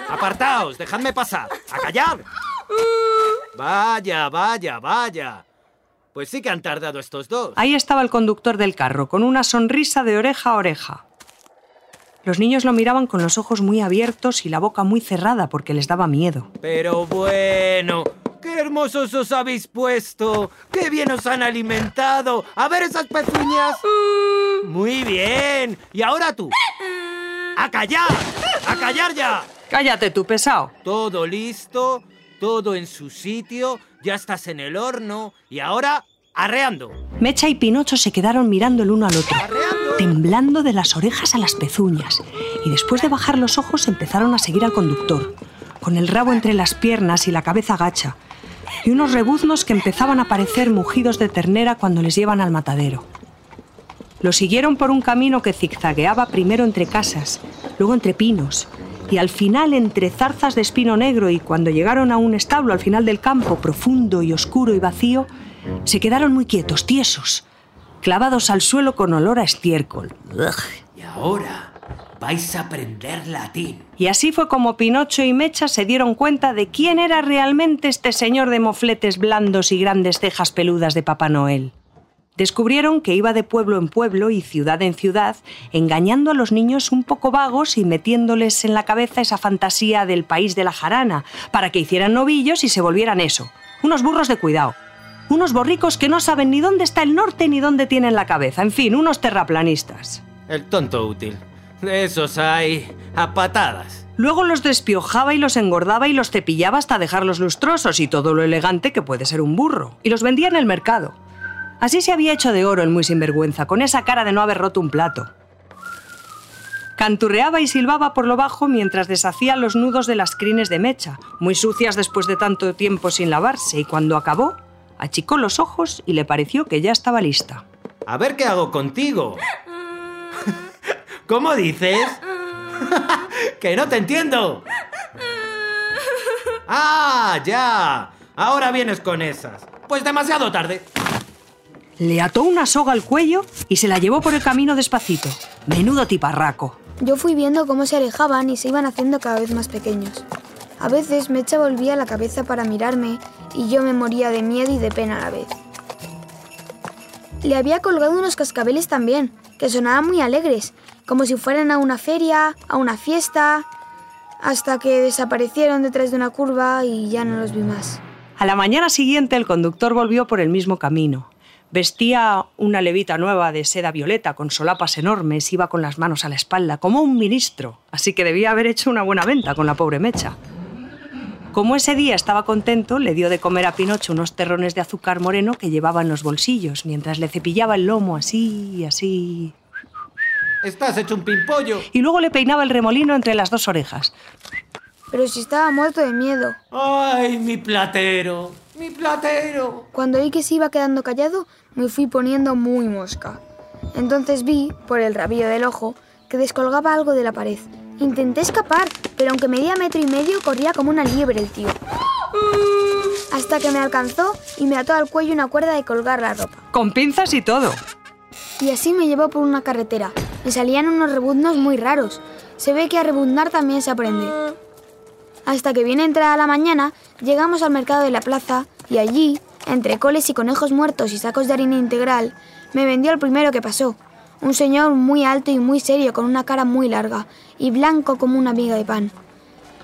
Apartaos, dejadme pasar. ¡A callar! Vaya, vaya, vaya. Pues sí que han tardado estos dos. Ahí estaba el conductor del carro, con una sonrisa de oreja a oreja. Los niños lo miraban con los ojos muy abiertos y la boca muy cerrada porque les daba miedo. Pero bueno, qué hermosos os habéis puesto. Qué bien os han alimentado. A ver esas pezuñas. Muy bien. Y ahora tú. A callar. A callar ya. Cállate tú, pesado. Todo listo, todo en su sitio, ya estás en el horno y ahora arreando. Mecha y Pinocho se quedaron mirando el uno al otro, temblando de las orejas a las pezuñas, y después de bajar los ojos empezaron a seguir al conductor, con el rabo entre las piernas y la cabeza gacha, y unos rebuznos que empezaban a parecer mugidos de ternera cuando les llevan al matadero. Lo siguieron por un camino que zigzagueaba primero entre casas, luego entre pinos, y al final entre zarzas de espino negro y cuando llegaron a un establo al final del campo, profundo y oscuro y vacío, se quedaron muy quietos, tiesos, clavados al suelo con olor a estiércol. Y ahora vais a aprender latín. Y así fue como Pinocho y Mecha se dieron cuenta de quién era realmente este señor de mofletes blandos y grandes cejas peludas de Papá Noel. Descubrieron que iba de pueblo en pueblo y ciudad en ciudad, engañando a los niños un poco vagos y metiéndoles en la cabeza esa fantasía del país de la jarana, para que hicieran novillos y se volvieran eso, unos burros de cuidado. Unos borricos que no saben ni dónde está el norte ni dónde tienen la cabeza. En fin, unos terraplanistas. El tonto útil. De esos hay a patadas. Luego los despiojaba y los engordaba y los cepillaba hasta dejarlos lustrosos y todo lo elegante que puede ser un burro. Y los vendía en el mercado. Así se había hecho de oro el muy sinvergüenza, con esa cara de no haber roto un plato. Canturreaba y silbaba por lo bajo mientras deshacía los nudos de las crines de mecha, muy sucias después de tanto tiempo sin lavarse, y cuando acabó, achicó los ojos y le pareció que ya estaba lista. A ver qué hago contigo. ¿Cómo dices? ¡Que no te entiendo! ¡Ah, ya! Ahora vienes con esas. Pues demasiado tarde. Le ató una soga al cuello y se la llevó por el camino despacito. Menudo tiparraco. Yo fui viendo cómo se alejaban y se iban haciendo cada vez más pequeños. A veces Mecha volvía la cabeza para mirarme y yo me moría de miedo y de pena a la vez. Le había colgado unos cascabeles también, que sonaban muy alegres, como si fueran a una feria, a una fiesta, hasta que desaparecieron detrás de una curva y ya no los vi más. A la mañana siguiente el conductor volvió por el mismo camino. Vestía una levita nueva de seda violeta con solapas enormes, iba con las manos a la espalda, como un ministro, así que debía haber hecho una buena venta con la pobre Mecha. Como ese día estaba contento, le dio de comer a Pinocho unos terrones de azúcar moreno que llevaba en los bolsillos, mientras le cepillaba el lomo así y así. Estás hecho un pimpollo. Y luego le peinaba el remolino entre las dos orejas. Pero si estaba muerto de miedo. ¡Ay, mi platero! ¡Mi platero! Cuando vi que se iba quedando callado, me fui poniendo muy mosca. Entonces vi, por el rabillo del ojo, que descolgaba algo de la pared. Intenté escapar, pero aunque medía metro y medio, corría como una liebre el tío. Hasta que me alcanzó y me ató al cuello una cuerda de colgar la ropa. Con pinzas y todo. Y así me llevó por una carretera. Me salían unos rebuznos muy raros. Se ve que a rebuznar también se aprende. Hasta que bien entrada la mañana, llegamos al mercado de la plaza y allí, entre coles y conejos muertos y sacos de harina integral, me vendió el primero que pasó. Un señor muy alto y muy serio, con una cara muy larga y blanco como una miga de pan.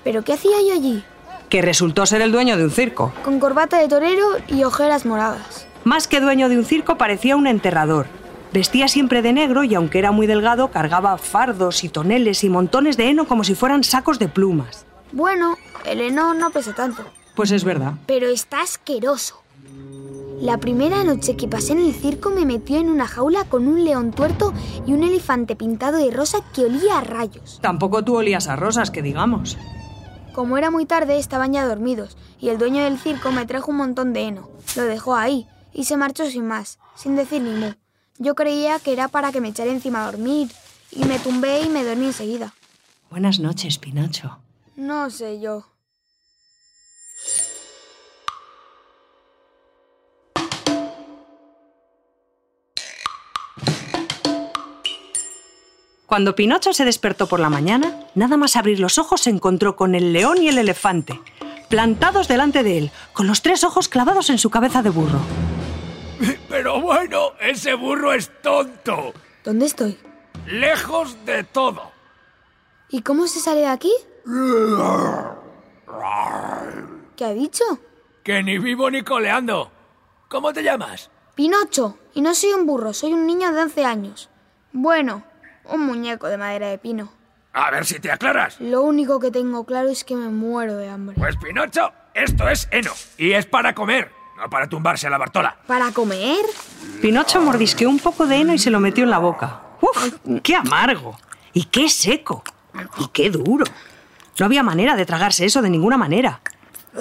¿Pero qué hacía yo allí? Que resultó ser el dueño de un circo. Con corbata de torero y ojeras moradas. Más que dueño de un circo, parecía un enterrador. Vestía siempre de negro y aunque era muy delgado, cargaba fardos y toneles y montones de heno como si fueran sacos de plumas. Bueno, el heno no pesa tanto. Pues es verdad. Pero está asqueroso. La primera noche que pasé en el circo me metió en una jaula con un león tuerto y un elefante pintado de rosa que olía a rayos. Tampoco tú olías a rosas, que digamos. Como era muy tarde, estaban ya dormidos y el dueño del circo me trajo un montón de heno. Lo dejó ahí y se marchó sin más, sin decir ni mu. Yo creía que era para que me echara encima a dormir y me tumbé y me dormí enseguida. Buenas noches, Pinocho. No sé yo. Cuando Pinocho se despertó por la mañana, nada más abrir los ojos se encontró con el león y el elefante, plantados delante de él, con los tres ojos clavados en su cabeza de burro. Pero bueno, ese burro es tonto. ¿Dónde estoy? Lejos de todo. ¿Y cómo se sale de aquí? ¿Qué ha dicho? Que ni vivo ni coleando. ¿Cómo te llamas? Pinocho. Y no soy un burro, soy un niño de 11 años. Bueno, un muñeco de madera de pino. A ver si te aclaras. Lo único que tengo claro es que me muero de hambre. Pues Pinocho, esto es heno. Y es para comer, no para tumbarse a la Bartola. ¿Para comer? Pinocho mordisqueó un poco de heno y se lo metió en la boca. ¡Uf! ¡Qué amargo! ¡Y qué seco! ¡Y qué duro! No había manera de tragarse eso de ninguna manera.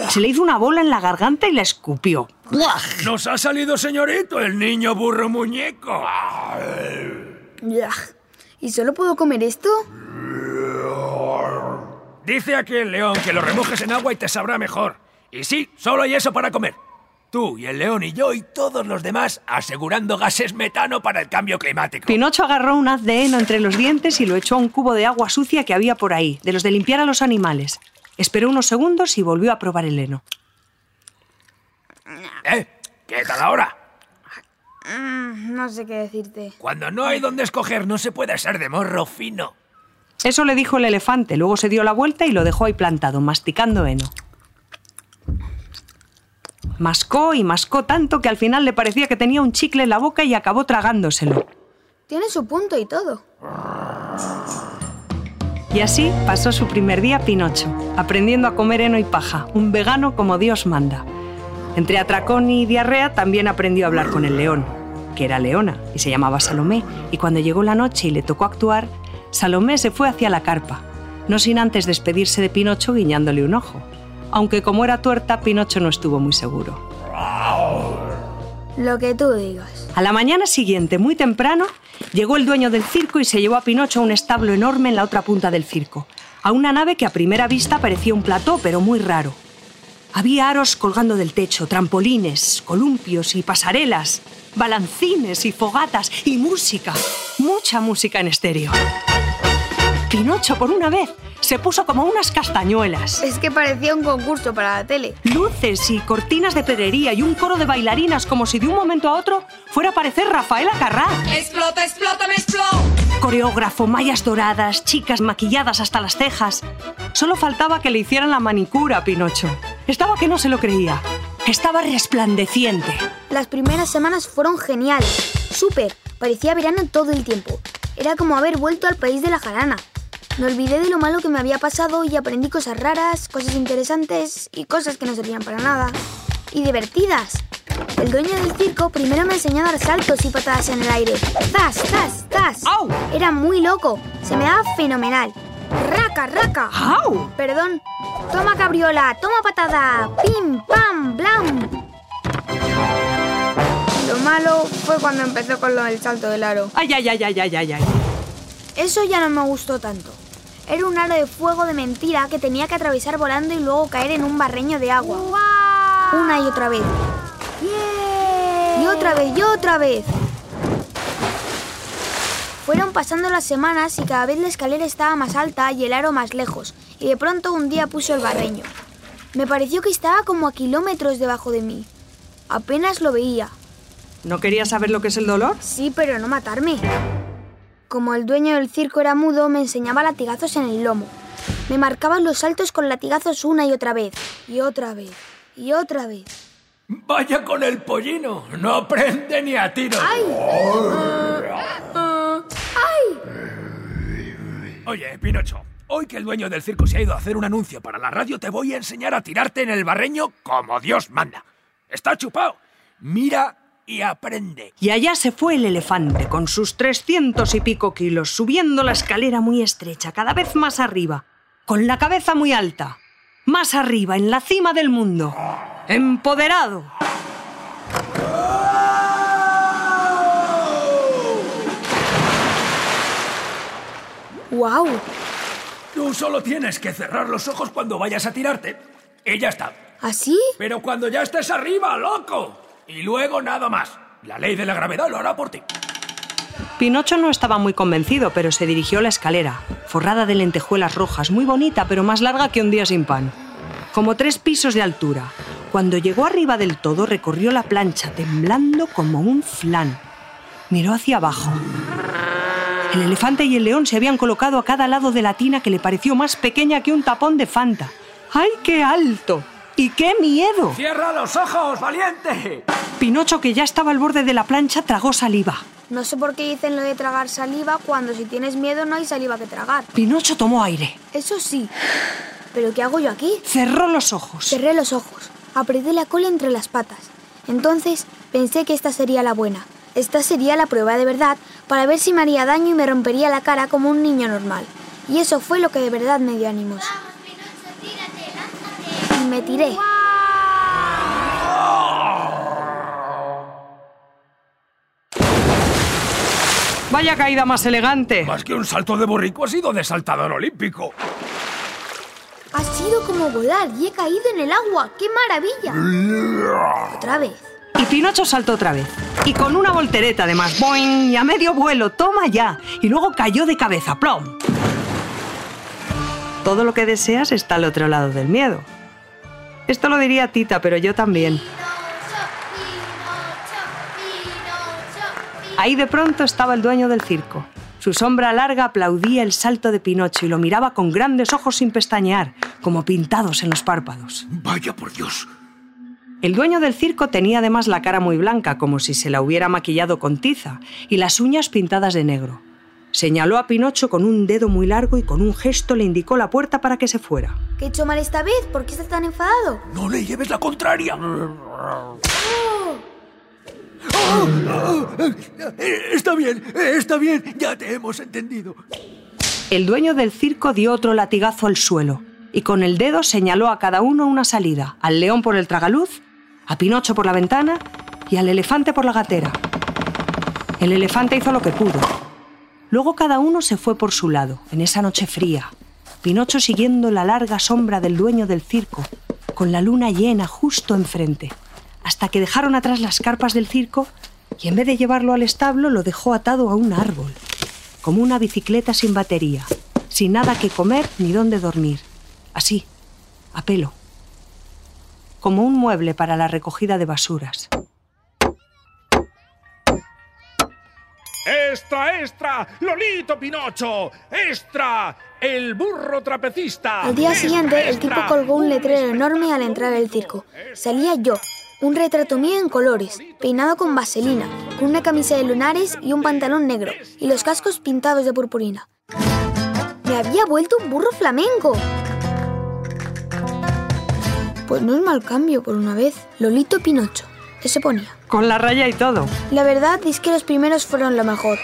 Se le hizo una bola en la garganta y la escupió. Nos ha salido, señorito, el niño burro muñeco. ¿Y solo puedo comer esto? Dice aquí el león que lo remojes en agua y te sabrá mejor. Y sí, solo hay eso para comer. Tú y el león y yo y todos los demás asegurando gases metano para el cambio climático. Pinocho agarró un haz de heno entre los dientes y lo echó a un cubo de agua sucia que había por ahí, de los de limpiar a los animales. Esperó unos segundos y volvió a probar el heno. ¿Eh? ¿Qué tal ahora? Mm, no sé qué decirte. Cuando no hay donde escoger no se puede ser de morro fino. Eso le dijo el elefante, luego se dio la vuelta y lo dejó ahí plantado, masticando heno. Mascó y mascó tanto que al final le parecía que tenía un chicle en la boca y acabó tragándoselo. Tiene su punto y todo. Y así pasó su primer día Pinocho, aprendiendo a comer heno y paja, un vegano como Dios manda. Entre atracón y diarrea también aprendió a hablar con el león, que era leona y se llamaba Salomé, y cuando llegó la noche y le tocó actuar, Salomé se fue hacia la carpa, no sin antes despedirse de Pinocho guiñándole un ojo. Aunque como era tuerta, Pinocho no estuvo muy seguro. Lo que tú digas. A la mañana siguiente, muy temprano, llegó el dueño del circo y se llevó a Pinocho a un establo enorme en la otra punta del circo, a una nave que a primera vista parecía un plató, pero muy raro. Había aros colgando del techo, trampolines, columpios y pasarelas, balancines y fogatas y música, mucha música en estéreo. Pinocho, por una vez, se puso como unas castañuelas. Es que parecía un concurso para la tele. Luces y cortinas de pedrería y un coro de bailarinas como si de un momento a otro fuera a aparecer Rafaela Carrá. ¡Explota, explota, me explota! Coreógrafo, mallas doradas, chicas maquilladas hasta las cejas. Solo faltaba que le hicieran la manicura a Pinocho. Estaba que no se lo creía. Estaba resplandeciente. Las primeras semanas fueron geniales. Súper. Parecía verano todo el tiempo. Era como haber vuelto al país de la jarana. Me olvidé de lo malo que me había pasado y aprendí cosas raras, cosas interesantes y cosas que no servían para nada. Y divertidas. El dueño del circo primero me enseñó a dar saltos y patadas en el aire. ¡Zas, zas, zas! ¡Au! Era muy loco. Se me daba fenomenal. ¡Raca, raca! ¡Au! Perdón. Toma cabriola, toma patada. ¡Pim, pam, blam! Lo malo fue cuando empezó con lo del salto del aro. ¡Ay, ay, ay, ay, ay, ay! ay. Eso ya no me gustó tanto. Era un aro de fuego de mentira que tenía que atravesar volando y luego caer en un barreño de agua. Una y otra vez. Y otra vez, y otra vez. Fueron pasando las semanas y cada vez la escalera estaba más alta y el aro más lejos. Y de pronto un día puso el barreño. Me pareció que estaba como a kilómetros debajo de mí. Apenas lo veía. ¿No querías saber lo que es el dolor? Sí, pero no matarme. Como el dueño del circo era mudo, me enseñaba latigazos en el lomo. Me marcaban los saltos con latigazos una y otra vez, y otra vez, y otra vez. Vaya con el pollino, no aprende ni a tiro. ¡Ay! ¡Ay! Oye, Pinocho, hoy que el dueño del circo se ha ido a hacer un anuncio para la radio, te voy a enseñar a tirarte en el barreño como Dios manda. Está chupado. Mira y aprende. Y allá se fue el elefante, con sus trescientos y pico kilos, subiendo la escalera muy estrecha, cada vez más arriba, con la cabeza muy alta, más arriba, en la cima del mundo, empoderado. ¡Guau! Tú solo tienes que cerrar los ojos cuando vayas a tirarte. Y ya está. ¿Así? Pero cuando ya estés arriba, loco. Y luego nada más. La ley de la gravedad lo hará por ti. Pinocho no estaba muy convencido, pero se dirigió a la escalera, forrada de lentejuelas rojas, muy bonita, pero más larga que un día sin pan. Como tres pisos de altura. Cuando llegó arriba del todo, recorrió la plancha, temblando como un flan. Miró hacia abajo. El elefante y el león se habían colocado a cada lado de la tina que le pareció más pequeña que un tapón de Fanta. ¡Ay, qué alto! ¡Y qué miedo! ¡Cierra los ojos, valiente! Pinocho, que ya estaba al borde de la plancha, tragó saliva. No sé por qué dicen lo de tragar saliva cuando si tienes miedo no hay saliva que tragar. Pinocho tomó aire. Eso sí. ¿Pero qué hago yo aquí? Cerró los ojos. Cerré los ojos. Apreté la cola entre las patas. Entonces pensé que esta sería la buena. Esta sería la prueba de verdad para ver si me haría daño y me rompería la cara como un niño normal. Y eso fue lo que de verdad me dio ánimos. Y me tiré. Vaya caída más elegante. Más que un salto de borrico ha sido de saltador olímpico. Ha sido como volar y he caído en el agua. ¡Qué maravilla! Otra vez. Y Pinocho saltó otra vez. Y con una voltereta además. ¡Boing! Y a medio vuelo. ¡Toma ya! Y luego cayó de cabeza. ¡Plom! Todo lo que deseas está al otro lado del miedo. Esto lo diría Tita, pero yo también. Ahí de pronto estaba el dueño del circo. Su sombra larga aplaudía el salto de Pinocho y lo miraba con grandes ojos sin pestañear, como pintados en los párpados. Vaya por Dios. El dueño del circo tenía además la cara muy blanca, como si se la hubiera maquillado con tiza, y las uñas pintadas de negro. Señaló a Pinocho con un dedo muy largo y con un gesto le indicó la puerta para que se fuera. ¿Qué he hecho mal esta vez? ¿Por qué estás tan enfadado? No le lleves la contraria. Está bien, está bien, ya te hemos entendido. El dueño del circo dio otro latigazo al suelo y con el dedo señaló a cada uno una salida, al león por el tragaluz, a Pinocho por la ventana y al elefante por la gatera. El elefante hizo lo que pudo. Luego cada uno se fue por su lado, en esa noche fría, Pinocho siguiendo la larga sombra del dueño del circo, con la luna llena justo enfrente, hasta que dejaron atrás las carpas del circo y en vez de llevarlo al establo lo dejó atado a un árbol, como una bicicleta sin batería, sin nada que comer ni dónde dormir, así, a pelo, como un mueble para la recogida de basuras. ¡Extra, extra! ¡Lolito Pinocho! ¡Extra! ¡El burro trapecista! Al día siguiente, el tipo colgó un letrero enorme al entrar al circo. Salía yo, un retrato mío en colores, peinado con vaselina, con una camisa de lunares y un pantalón negro, y los cascos pintados de purpurina. Me había vuelto un burro flamenco. Pues no es mal cambio por una vez. Lolito Pinocho. ¿Qué se ponía? Con la raya y todo. La verdad es que los primeros fueron lo mejor.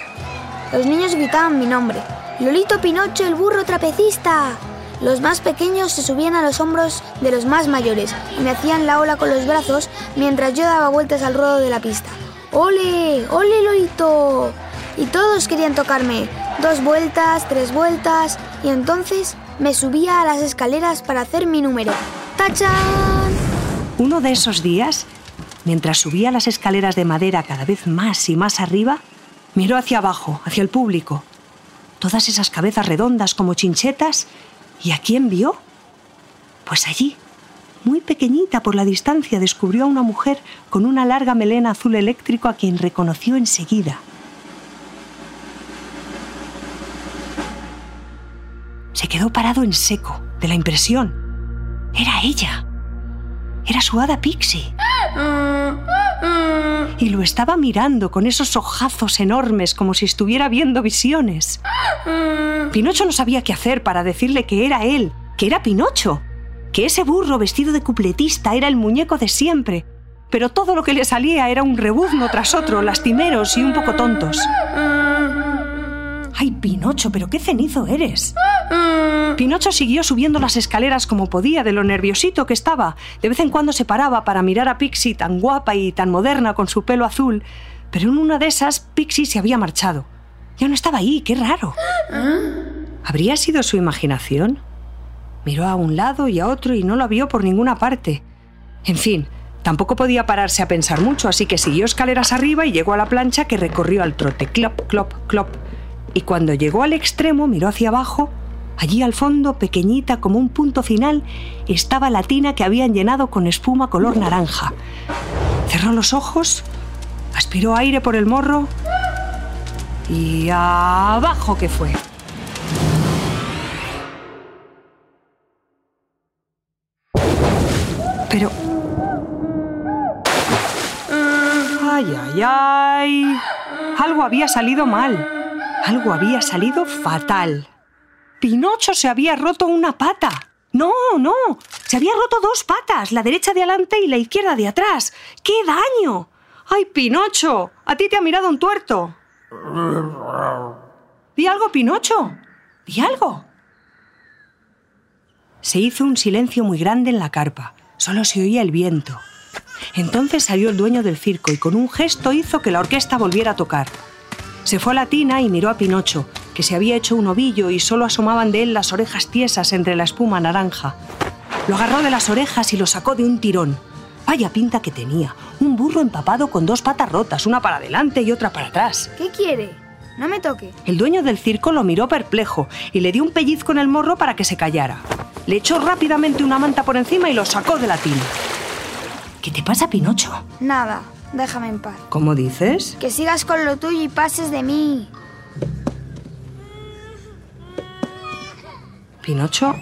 Los niños gritaban mi nombre. Lolito Pinocho, el burro trapecista. Los más pequeños se subían a los hombros de los más mayores y me hacían la ola con los brazos mientras yo daba vueltas al ruedo de la pista. ¡Ole! ¡Ole, Lolito! Y todos querían tocarme. Dos vueltas, tres vueltas, y entonces me subía a las escaleras para hacer mi número. ¡Tachán! Uno de esos días mientras subía las escaleras de madera cada vez más y más arriba, miró hacia abajo, hacia el público. Todas esas cabezas redondas como chinchetas. ¿Y a quién vio? Pues allí, muy pequeñita por la distancia, descubrió a una mujer con una larga melena azul eléctrico a quien reconoció enseguida. Se quedó parado en seco, de la impresión. Era ella. Era su hada Pixie. Y lo estaba mirando con esos ojazos enormes como si estuviera viendo visiones. Pinocho no sabía qué hacer para decirle que era él, que era Pinocho, que ese burro vestido de cupletista era el muñeco de siempre, pero todo lo que le salía era un rebuzno tras otro, lastimeros y un poco tontos. ¡Ay, Pinocho, pero qué cenizo eres! Pinocho siguió subiendo las escaleras como podía de lo nerviosito que estaba. De vez en cuando se paraba para mirar a Pixie tan guapa y tan moderna con su pelo azul, pero en una de esas Pixie se había marchado. Ya no estaba ahí, qué raro. ¿Habría sido su imaginación? Miró a un lado y a otro y no lo vio por ninguna parte. En fin, tampoco podía pararse a pensar mucho, así que siguió escaleras arriba y llegó a la plancha que recorrió al trote, clop, clop, clop. Y cuando llegó al extremo miró hacia abajo Allí al fondo, pequeñita como un punto final, estaba la tina que habían llenado con espuma color naranja. Cerró los ojos, aspiró aire por el morro y abajo que fue. Pero... Ay, ay, ay. Algo había salido mal. Algo había salido fatal. Pinocho se había roto una pata. No, no, se había roto dos patas, la derecha de adelante y la izquierda de atrás. ¡Qué daño! ¡Ay, Pinocho! A ti te ha mirado un tuerto. Di algo, Pinocho. Di algo. Se hizo un silencio muy grande en la carpa. Solo se oía el viento. Entonces salió el dueño del circo y con un gesto hizo que la orquesta volviera a tocar. Se fue a la tina y miró a Pinocho, que se había hecho un ovillo y solo asomaban de él las orejas tiesas entre la espuma naranja. Lo agarró de las orejas y lo sacó de un tirón. Vaya pinta que tenía, un burro empapado con dos patas rotas, una para adelante y otra para atrás. ¿Qué quiere? No me toque. El dueño del circo lo miró perplejo y le dio un pellizco en el morro para que se callara. Le echó rápidamente una manta por encima y lo sacó de la tina. ¿Qué te pasa, Pinocho? Nada, déjame en paz. ¿Cómo dices? Que sigas con lo tuyo y pases de mí. Pinocho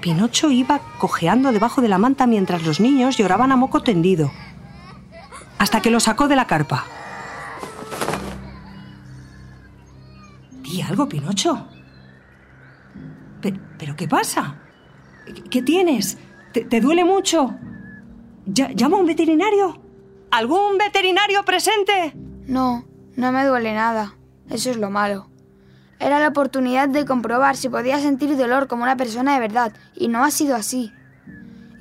Pinocho iba cojeando debajo de la manta mientras los niños lloraban a moco tendido. Hasta que lo sacó de la carpa. Di algo, Pinocho. Pe- ¿Pero, qué pasa? ¿Qué, qué tienes? ¿Te, te duele mucho? ¿Llama a un veterinario? ¿Algún veterinario presente? No, no me duele nada. Eso es lo malo. Era la oportunidad de comprobar si podía sentir dolor como una persona de verdad, y no ha sido así.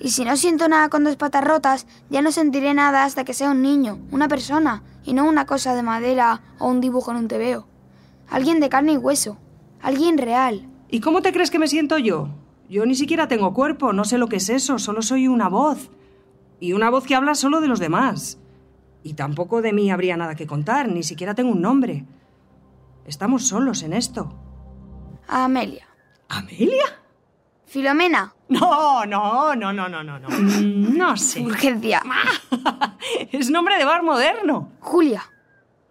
Y si no siento nada con dos patas rotas, ya no sentiré nada hasta que sea un niño, una persona, y no una cosa de madera o un dibujo en un tebeo. Alguien de carne y hueso. Alguien real. ¿Y cómo te crees que me siento yo? Yo ni siquiera tengo cuerpo, no sé lo que es eso, solo soy una voz. Y una voz que habla solo de los demás. Y tampoco de mí habría nada que contar, ni siquiera tengo un nombre. Estamos solos en esto. Amelia. ¿Amelia? Filomena. No, no, no, no, no, no, no. Mm, No sé. Urgencia. Es nombre de bar moderno. Julia.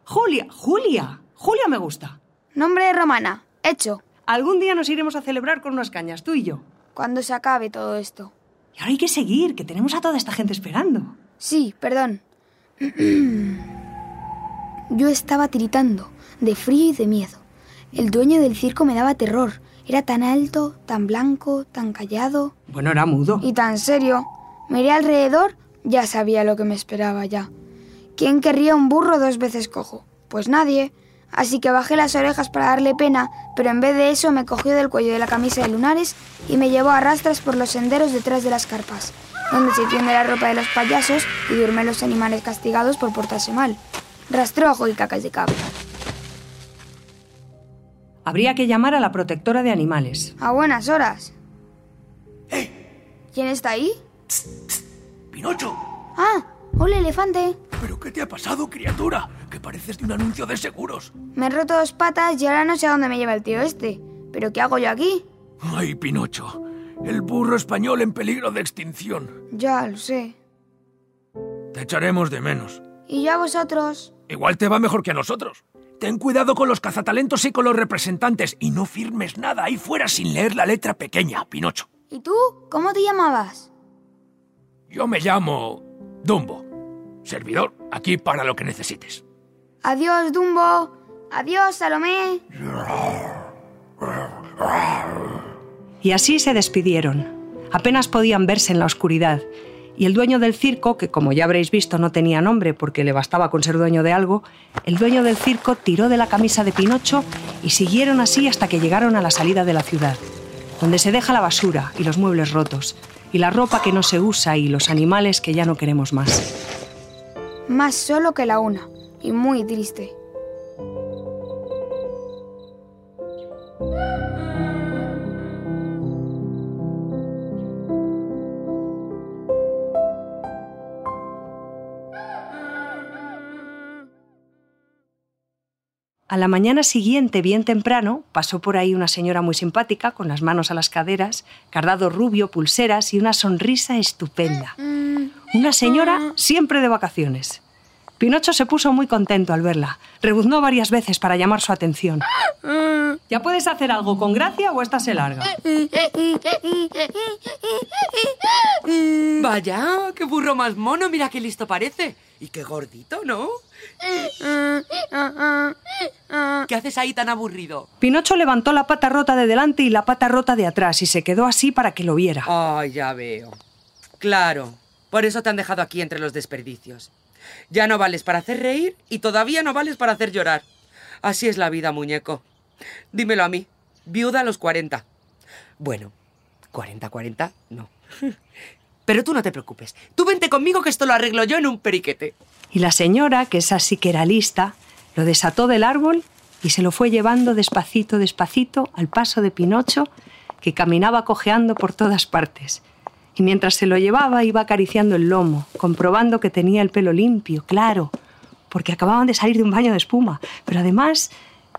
Julia, Julia. Julia me gusta. Nombre romana. Hecho. Algún día nos iremos a celebrar con unas cañas, tú y yo. Cuando se acabe todo esto. Y ahora hay que seguir, que tenemos a toda esta gente esperando. Sí, perdón. Yo estaba tiritando, de frío y de miedo. El dueño del circo me daba terror. Era tan alto, tan blanco, tan callado Bueno, era mudo. y tan serio. Miré alrededor, ya sabía lo que me esperaba ya. ¿Quién querría un burro dos veces cojo? Pues nadie. Así que bajé las orejas para darle pena, pero en vez de eso me cogió del cuello de la camisa de lunares y me llevó a rastras por los senderos detrás de las carpas, donde se tiende la ropa de los payasos y duermen los animales castigados por portarse mal. Rastrojo y cacas de cabra. Habría que llamar a la protectora de animales. A buenas horas. ¿Quién está ahí? ¡Pinocho! Ah, hola elefante. ¿Pero qué te ha pasado, criatura? Que pareces de un anuncio de seguros. Me he roto dos patas y ahora no sé a dónde me lleva el tío este. ¿Pero qué hago yo aquí? ¡Ay, Pinocho! El burro español en peligro de extinción. Ya lo sé. Te echaremos de menos. ¿Y yo a vosotros? Igual te va mejor que a nosotros. Ten cuidado con los cazatalentos y con los representantes y no firmes nada ahí fuera sin leer la letra pequeña, Pinocho. ¿Y tú? ¿Cómo te llamabas? Yo me llamo Dumbo. Servidor, aquí para lo que necesites. Adiós, Dumbo. Adiós, Salomé. Y así se despidieron. Apenas podían verse en la oscuridad. Y el dueño del circo, que como ya habréis visto no tenía nombre porque le bastaba con ser dueño de algo, el dueño del circo tiró de la camisa de Pinocho y siguieron así hasta que llegaron a la salida de la ciudad, donde se deja la basura y los muebles rotos, y la ropa que no se usa y los animales que ya no queremos más. Más solo que la una. Y muy triste. A la mañana siguiente, bien temprano, pasó por ahí una señora muy simpática, con las manos a las caderas, cardado rubio, pulseras y una sonrisa estupenda. Una señora siempre de vacaciones. Pinocho se puso muy contento al verla. Rebuznó varias veces para llamar su atención. ¿Ya puedes hacer algo con gracia o esta se larga? Vaya, qué burro más mono, mira qué listo parece. Y qué gordito, ¿no? ¿Qué haces ahí tan aburrido? Pinocho levantó la pata rota de delante y la pata rota de atrás y se quedó así para que lo viera. Ay, ya veo. Claro, por eso te han dejado aquí entre los desperdicios. Ya no vales para hacer reír y todavía no vales para hacer llorar. Así es la vida, muñeco. Dímelo a mí, viuda a los 40. Bueno, 40, 40, no. Pero tú no te preocupes. Tú vente conmigo que esto lo arreglo yo en un periquete. Y la señora, que esa sí que era lista, lo desató del árbol y se lo fue llevando despacito, despacito al paso de Pinocho, que caminaba cojeando por todas partes. Y mientras se lo llevaba iba acariciando el lomo, comprobando que tenía el pelo limpio, claro, porque acababan de salir de un baño de espuma, pero además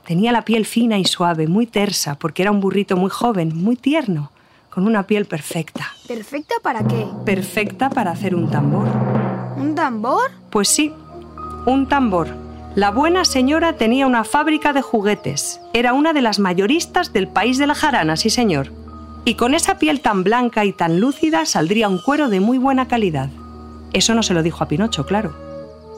tenía la piel fina y suave, muy tersa, porque era un burrito muy joven, muy tierno, con una piel perfecta. ¿Perfecta para qué? Perfecta para hacer un tambor. ¿Un tambor? Pues sí, un tambor. La buena señora tenía una fábrica de juguetes. Era una de las mayoristas del país de la jarana, sí señor. Y con esa piel tan blanca y tan lúcida saldría un cuero de muy buena calidad. Eso no se lo dijo a Pinocho, claro.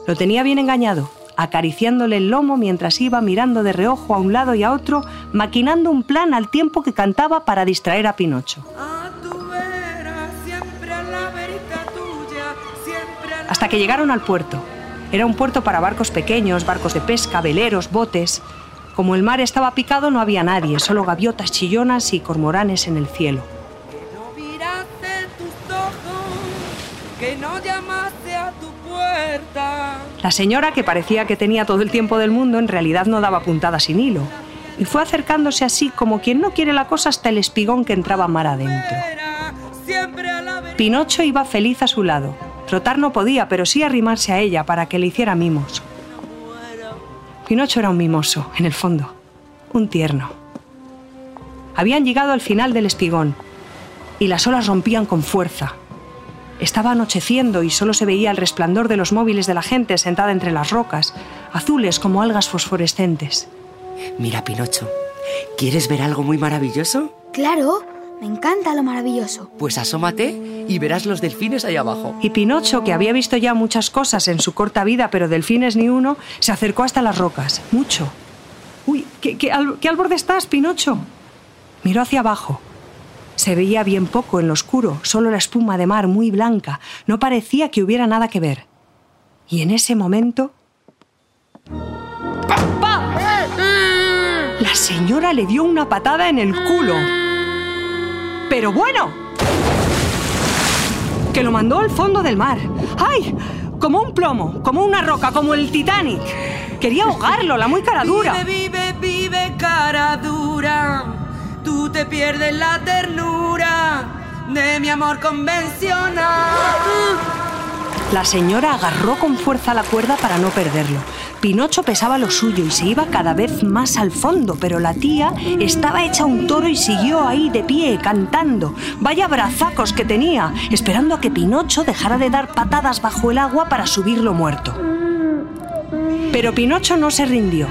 Lo tenía bien engañado, acariciándole el lomo mientras iba mirando de reojo a un lado y a otro, maquinando un plan al tiempo que cantaba para distraer a Pinocho. Hasta que llegaron al puerto. Era un puerto para barcos pequeños, barcos de pesca, veleros, botes. Como el mar estaba picado no había nadie, solo gaviotas chillonas y cormoranes en el cielo. que no llamaste a tu puerta. La señora, que parecía que tenía todo el tiempo del mundo, en realidad no daba puntada sin hilo. Y fue acercándose así como quien no quiere la cosa hasta el espigón que entraba mar adentro. Pinocho iba feliz a su lado. Trotar no podía, pero sí arrimarse a ella para que le hiciera mimos. Pinocho era un mimoso, en el fondo, un tierno. Habían llegado al final del espigón y las olas rompían con fuerza. Estaba anocheciendo y solo se veía el resplandor de los móviles de la gente sentada entre las rocas, azules como algas fosforescentes. Mira, Pinocho, ¿quieres ver algo muy maravilloso? Claro, me encanta lo maravilloso. Pues asómate y verás los delfines ahí abajo. Y Pinocho, que había visto ya muchas cosas en su corta vida, pero delfines ni uno, se acercó hasta las rocas. Mucho. Uy, ¿qué, qué, al, ¿qué al borde estás, Pinocho? Miró hacia abajo. Se veía bien poco en lo oscuro, solo la espuma de mar muy blanca. No parecía que hubiera nada que ver. Y en ese momento... ¡Pa! La señora le dio una patada en el culo. Pero bueno, que lo mandó al fondo del mar. ¡Ay! Como un plomo, como una roca, como el Titanic. Quería ahogarlo, la muy cara dura. Vive, vive, vive, cara dura. Tú te pierdes la ternura de mi amor convencional. La señora agarró con fuerza la cuerda para no perderlo. Pinocho pesaba lo suyo y se iba cada vez más al fondo, pero la tía estaba hecha un toro y siguió ahí de pie, cantando. Vaya brazacos que tenía, esperando a que Pinocho dejara de dar patadas bajo el agua para subirlo muerto. Pero Pinocho no se rindió.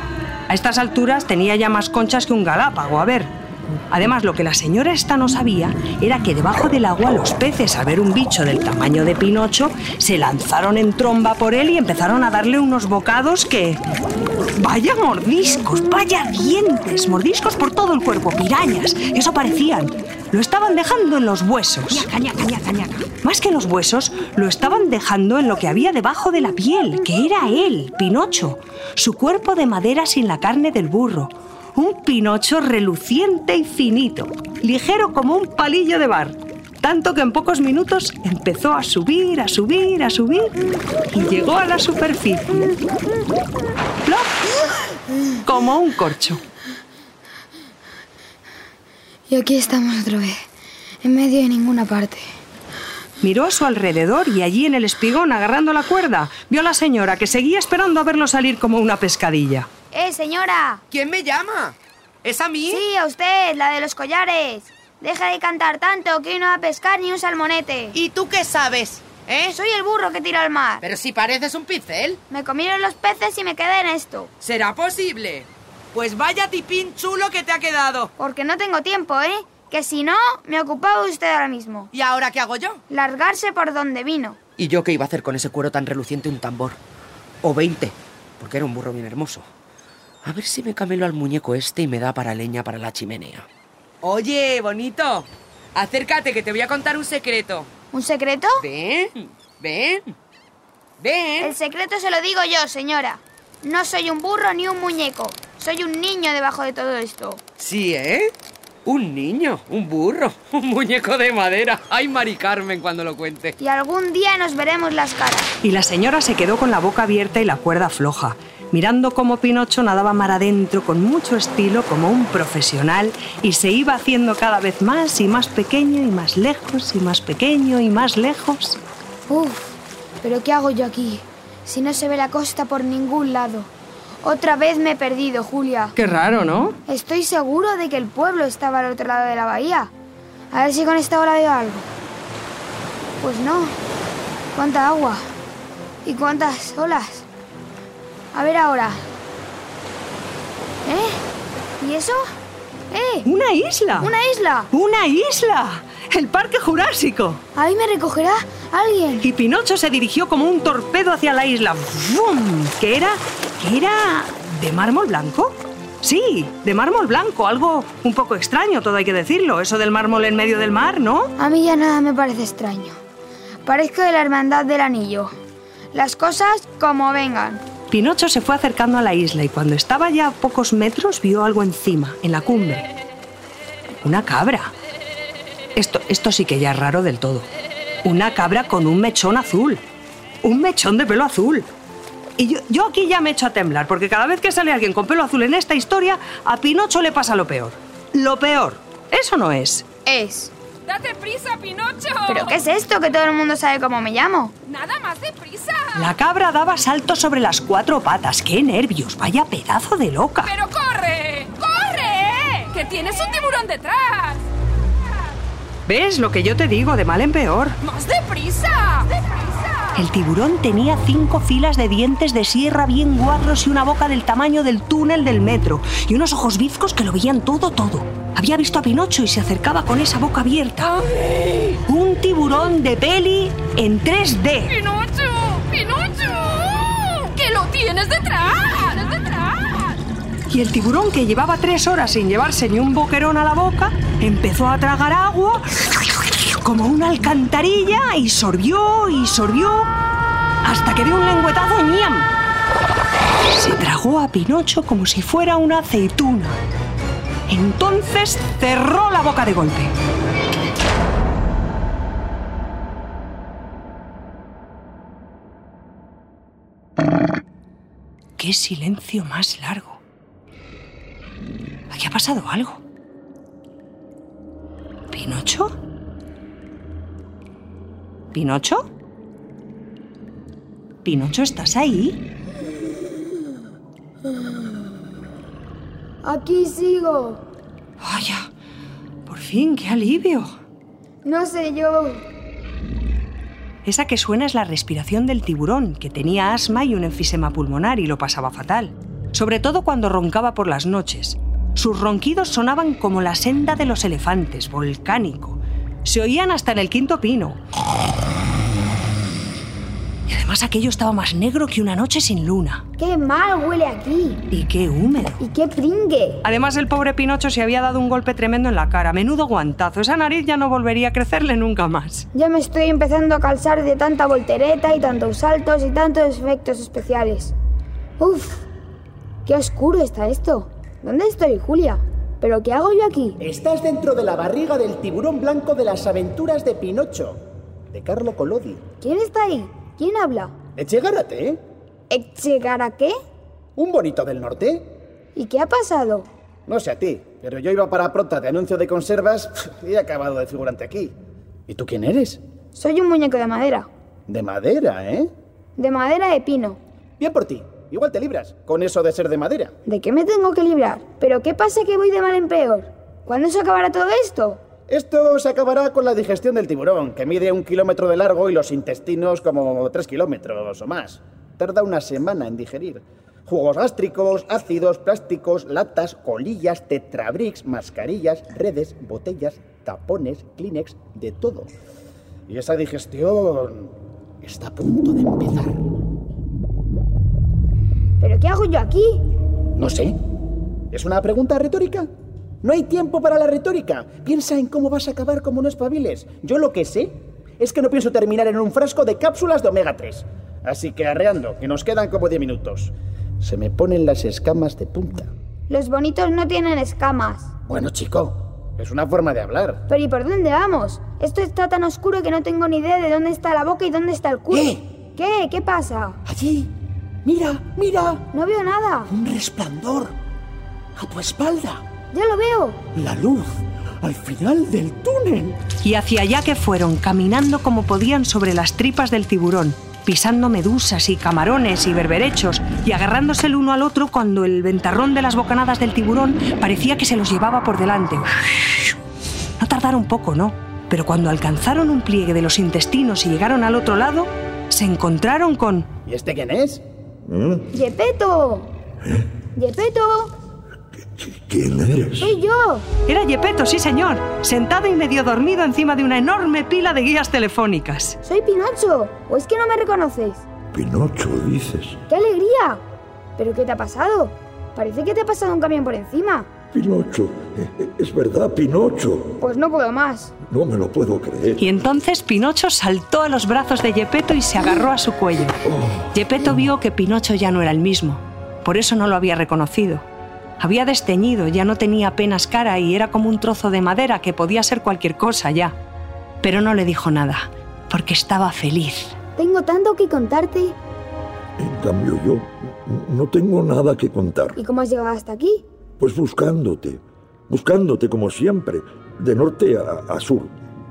A estas alturas tenía ya más conchas que un galápago, a ver. Además, lo que la señora esta no sabía era que debajo del agua los peces, al ver un bicho del tamaño de Pinocho, se lanzaron en tromba por él y empezaron a darle unos bocados que... Vaya mordiscos, vaya dientes, mordiscos por todo el cuerpo, pirañas, eso parecían. Lo estaban dejando en los huesos. Ñaca, ñaca, ñaca, ñaca. Más que en los huesos, lo estaban dejando en lo que había debajo de la piel, que era él, Pinocho, su cuerpo de madera sin la carne del burro un pinocho reluciente y finito, ligero como un palillo de bar. Tanto que en pocos minutos empezó a subir, a subir, a subir y llegó a la superficie. ¡Plop! Como un corcho. Y aquí estamos otra vez, en medio de ninguna parte. Miró a su alrededor y allí en el espigón, agarrando la cuerda, vio a la señora que seguía esperando a verlo salir como una pescadilla. ¡Eh, señora! ¿Quién me llama? ¿Es a mí? Sí, a usted, la de los collares. Deja de cantar tanto que hoy no va a pescar ni un salmonete. ¿Y tú qué sabes? ¿Eh? Soy el burro que tira al mar. Pero si pareces un pincel. Me comieron los peces y me quedé en esto. ¿Será posible? Pues vaya tipín chulo que te ha quedado. Porque no tengo tiempo, ¿eh? Que si no, me ocupaba usted ahora mismo. ¿Y ahora qué hago yo? Largarse por donde vino. ¿Y yo qué iba a hacer con ese cuero tan reluciente un tambor? O veinte, porque era un burro bien hermoso. A ver si me camelo al muñeco este y me da para leña para la chimenea. Oye, bonito, acércate que te voy a contar un secreto. ¿Un secreto? Ven, ven, ven. El secreto se lo digo yo, señora. No soy un burro ni un muñeco. Soy un niño debajo de todo esto. Sí, ¿eh? Un niño, un burro, un muñeco de madera. Ay, Mari Carmen, cuando lo cuente. Y algún día nos veremos las caras. Y la señora se quedó con la boca abierta y la cuerda floja, mirando cómo Pinocho nadaba mar adentro con mucho estilo como un profesional y se iba haciendo cada vez más y más pequeño y más lejos y más pequeño y más lejos. Uf, pero ¿qué hago yo aquí? Si no se ve la costa por ningún lado. Otra vez me he perdido, Julia. Qué raro, ¿no? Estoy seguro de que el pueblo estaba al otro lado de la bahía. A ver si con esta hora veo algo. Pues no. ¿Cuánta agua? ¿Y cuántas olas? A ver ahora. ¿Eh? ¿Y eso? ¡Eh! ¡Una isla! ¡Una isla! ¡Una isla! ¡El Parque Jurásico! Ahí me recogerá alguien. Y Pinocho se dirigió como un torpedo hacia la isla. ¡Bum! ¿Qué era? ¿Qué era? ¿De mármol blanco? Sí, de mármol blanco, algo un poco extraño, todo hay que decirlo. Eso del mármol en medio del mar, ¿no? A mí ya nada me parece extraño. Parezco de la hermandad del anillo. Las cosas como vengan. Pinocho se fue acercando a la isla y cuando estaba ya a pocos metros vio algo encima, en la cumbre. Una cabra. Esto, esto sí que ya es raro del todo. Una cabra con un mechón azul. Un mechón de pelo azul. Y yo, yo aquí ya me echo a temblar, porque cada vez que sale alguien con pelo azul en esta historia, a Pinocho le pasa lo peor. Lo peor. Eso no es. Es. ¡Date prisa, Pinocho! ¿Pero qué es esto que todo el mundo sabe cómo me llamo? Nada más de prisa. La cabra daba saltos sobre las cuatro patas. ¡Qué nervios! ¡Vaya pedazo de loca! ¡Pero corre! ¡Corre! ¡Que tienes un tiburón detrás! ¿Ves lo que yo te digo, de mal en peor? ¡Más deprisa! El tiburón tenía cinco filas de dientes de sierra bien guarros y una boca del tamaño del túnel del metro y unos ojos bizcos que lo veían todo, todo. Había visto a Pinocho y se acercaba con esa boca abierta. Un tiburón de peli en 3D. ¡Pinocho! ¡Pinocho! ¡Que lo tienes detrás! ¡Detrás! Y el tiburón, que llevaba tres horas sin llevarse ni un boquerón a la boca, empezó a tragar agua como una alcantarilla y sorbió y sorbió hasta que dio un lengüetazo ñam. Se tragó a Pinocho como si fuera una aceituna. Entonces cerró la boca de golpe. ¡Qué silencio más largo! Aquí ha pasado algo. ¿Pinocho? ¿Pinocho? ¿Pinocho, estás ahí? Aquí sigo. Vaya, por fin, qué alivio. No sé yo. Esa que suena es la respiración del tiburón, que tenía asma y un enfisema pulmonar y lo pasaba fatal. Sobre todo cuando roncaba por las noches. Sus ronquidos sonaban como la senda de los elefantes, volcánico. Se oían hasta en el quinto pino. Y además aquello estaba más negro que una noche sin luna. ¡Qué mal huele aquí! Y qué húmedo. ¡Y qué pringue! Además el pobre Pinocho se había dado un golpe tremendo en la cara. Menudo guantazo. Esa nariz ya no volvería a crecerle nunca más. Ya me estoy empezando a calzar de tanta voltereta y tantos saltos y tantos efectos especiales. ¡Uf! ¡Qué oscuro está esto! ¿Dónde estoy, Julia? ¿Pero qué hago yo aquí? Estás dentro de la barriga del tiburón blanco de las aventuras de Pinocho, de Carlo Collodi. ¿Quién está ahí? ¿Quién habla? Echegárate. ¿Echegara qué? Un bonito del norte. ¿Y qué ha pasado? No sé a ti, pero yo iba para prota de anuncio de conservas y he acabado de figurante aquí. ¿Y tú quién eres? Soy un muñeco de madera. De madera, ¿eh? De madera de pino. Bien por ti. Igual te libras con eso de ser de madera. ¿De qué me tengo que librar? ¿Pero qué pasa que voy de mal en peor? ¿Cuándo se acabará todo esto? Esto se acabará con la digestión del tiburón, que mide un kilómetro de largo y los intestinos como tres kilómetros o más. Tarda una semana en digerir. Jugos gástricos, ácidos, plásticos, latas, colillas, tetrabricks, mascarillas, redes, botellas, tapones, Kleenex, de todo. Y esa digestión está a punto de empezar. ¿Pero qué hago yo aquí? No sé. ¿Es una pregunta retórica? No hay tiempo para la retórica. Piensa en cómo vas a acabar como no espabiles. Yo lo que sé es que no pienso terminar en un frasco de cápsulas de omega 3. Así que arreando, que nos quedan como 10 minutos. Se me ponen las escamas de punta. Los bonitos no tienen escamas. Bueno, chico, es una forma de hablar. Pero ¿y por dónde vamos? Esto está tan oscuro que no tengo ni idea de dónde está la boca y dónde está el culo. ¿Qué? ¿Qué? ¿Qué pasa? Allí. Mira, mira. No veo nada. Un resplandor. A tu espalda. Ya lo veo. La luz. Al final del túnel. Y hacia allá que fueron, caminando como podían sobre las tripas del tiburón, pisando medusas y camarones y berberechos y agarrándose el uno al otro cuando el ventarrón de las bocanadas del tiburón parecía que se los llevaba por delante. No tardaron poco, ¿no? Pero cuando alcanzaron un pliegue de los intestinos y llegaron al otro lado, se encontraron con... ¿Y este quién es? ¡Yepeto! ¡Yepeto! ¿Quién eres? ¡Soy yo! Era Gepetto, sí señor, sentado y medio dormido encima de una enorme pila de guías telefónicas. ¡Soy Pinocho! ¿O es que no me reconocéis? Pinocho, dices. ¡Qué alegría! ¿Pero qué te ha pasado? Parece que te ha pasado un camión por encima. Pinocho, es verdad, Pinocho. Pues no puedo más. No me lo puedo creer. Y entonces Pinocho saltó a los brazos de Gepetto y se agarró a su cuello. Gepetto vio que Pinocho ya no era el mismo. Por eso no lo había reconocido. Había desteñido, ya no tenía apenas cara y era como un trozo de madera que podía ser cualquier cosa ya. Pero no le dijo nada, porque estaba feliz. Tengo tanto que contarte. En cambio yo no tengo nada que contar. ¿Y cómo has llegado hasta aquí? Pues buscándote, buscándote como siempre, de norte a, a sur,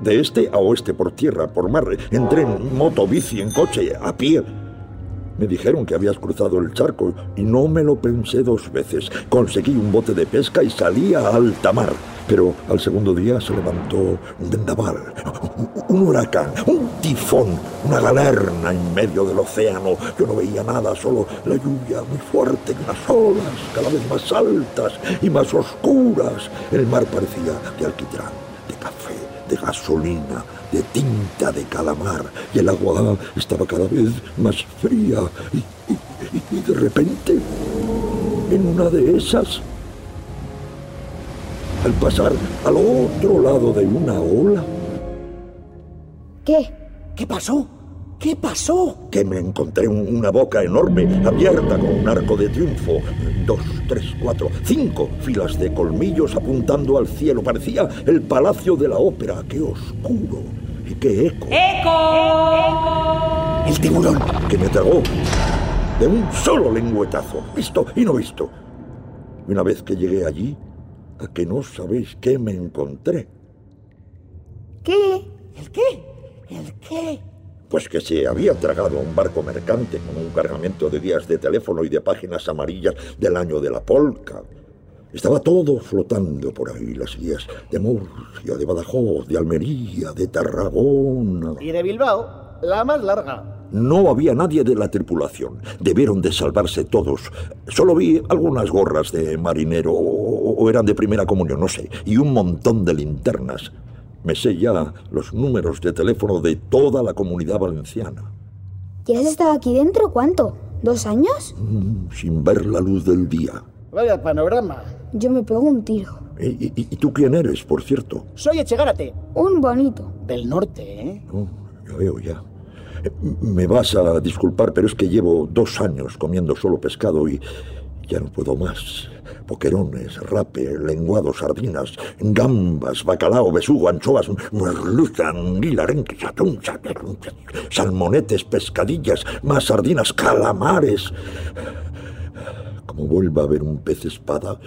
de este a oeste, por tierra, por mar, en tren, moto, bici, en coche, a pie. Me dijeron que habías cruzado el charco y no me lo pensé dos veces. Conseguí un bote de pesca y salí a alta mar. Pero al segundo día se levantó un vendaval, un huracán, un tifón, una galerna en medio del océano. Yo no veía nada, solo la lluvia muy fuerte y las olas cada vez más altas y más oscuras. El mar parecía de alquitrán, de café, de gasolina, de tinta de calamar y el agua estaba cada vez más fría y, y, y de repente en una de esas al pasar al otro lado de una ola ¿Qué? ¿Qué pasó? ¿Qué pasó? que me encontré un- una boca enorme abierta con un arco de triunfo. Dos, tres, cuatro, cinco filas de colmillos apuntando al cielo. Parecía el palacio de la ópera. ¡Qué oscuro! Qué eco. ¡Eco! El tiburón que me tragó de un solo lengüetazo, visto y no visto. Y una vez que llegué allí, a que no sabéis qué me encontré. ¿Qué? ¿El qué? ¿El qué? Pues que se había tragado un barco mercante con un cargamento de días de teléfono y de páginas amarillas del año de la polca. Estaba todo flotando por ahí, las guías de Murcia, de Badajoz, de Almería, de Tarragona. Y de Bilbao, la más larga. No había nadie de la tripulación. Debieron de salvarse todos. Solo vi algunas gorras de marinero o, o eran de primera comunión, no sé, y un montón de linternas. Me sé ya los números de teléfono de toda la comunidad valenciana. ¿Y has estado aquí dentro cuánto? ¿Dos años? Mm, sin ver la luz del día. Vaya panorama. Yo me pego un tiro. ¿Y, y- y tú quién eres, por cierto? Soy Echegárate, Un bonito. del norte, ¿eh? Oh, ya veo ya. Eh, Me vas a disculpar, pero es que llevo dos años comiendo solo pescado y ya no puedo más. Boquerones, rape, lenguados, sardinas, gambas, bacalao, besugo, anchoas, merluza, anguila, arenques, atún, atún, salmonetes, pescadillas, más sardinas, calamares. Como vuelva a ver un pez espada,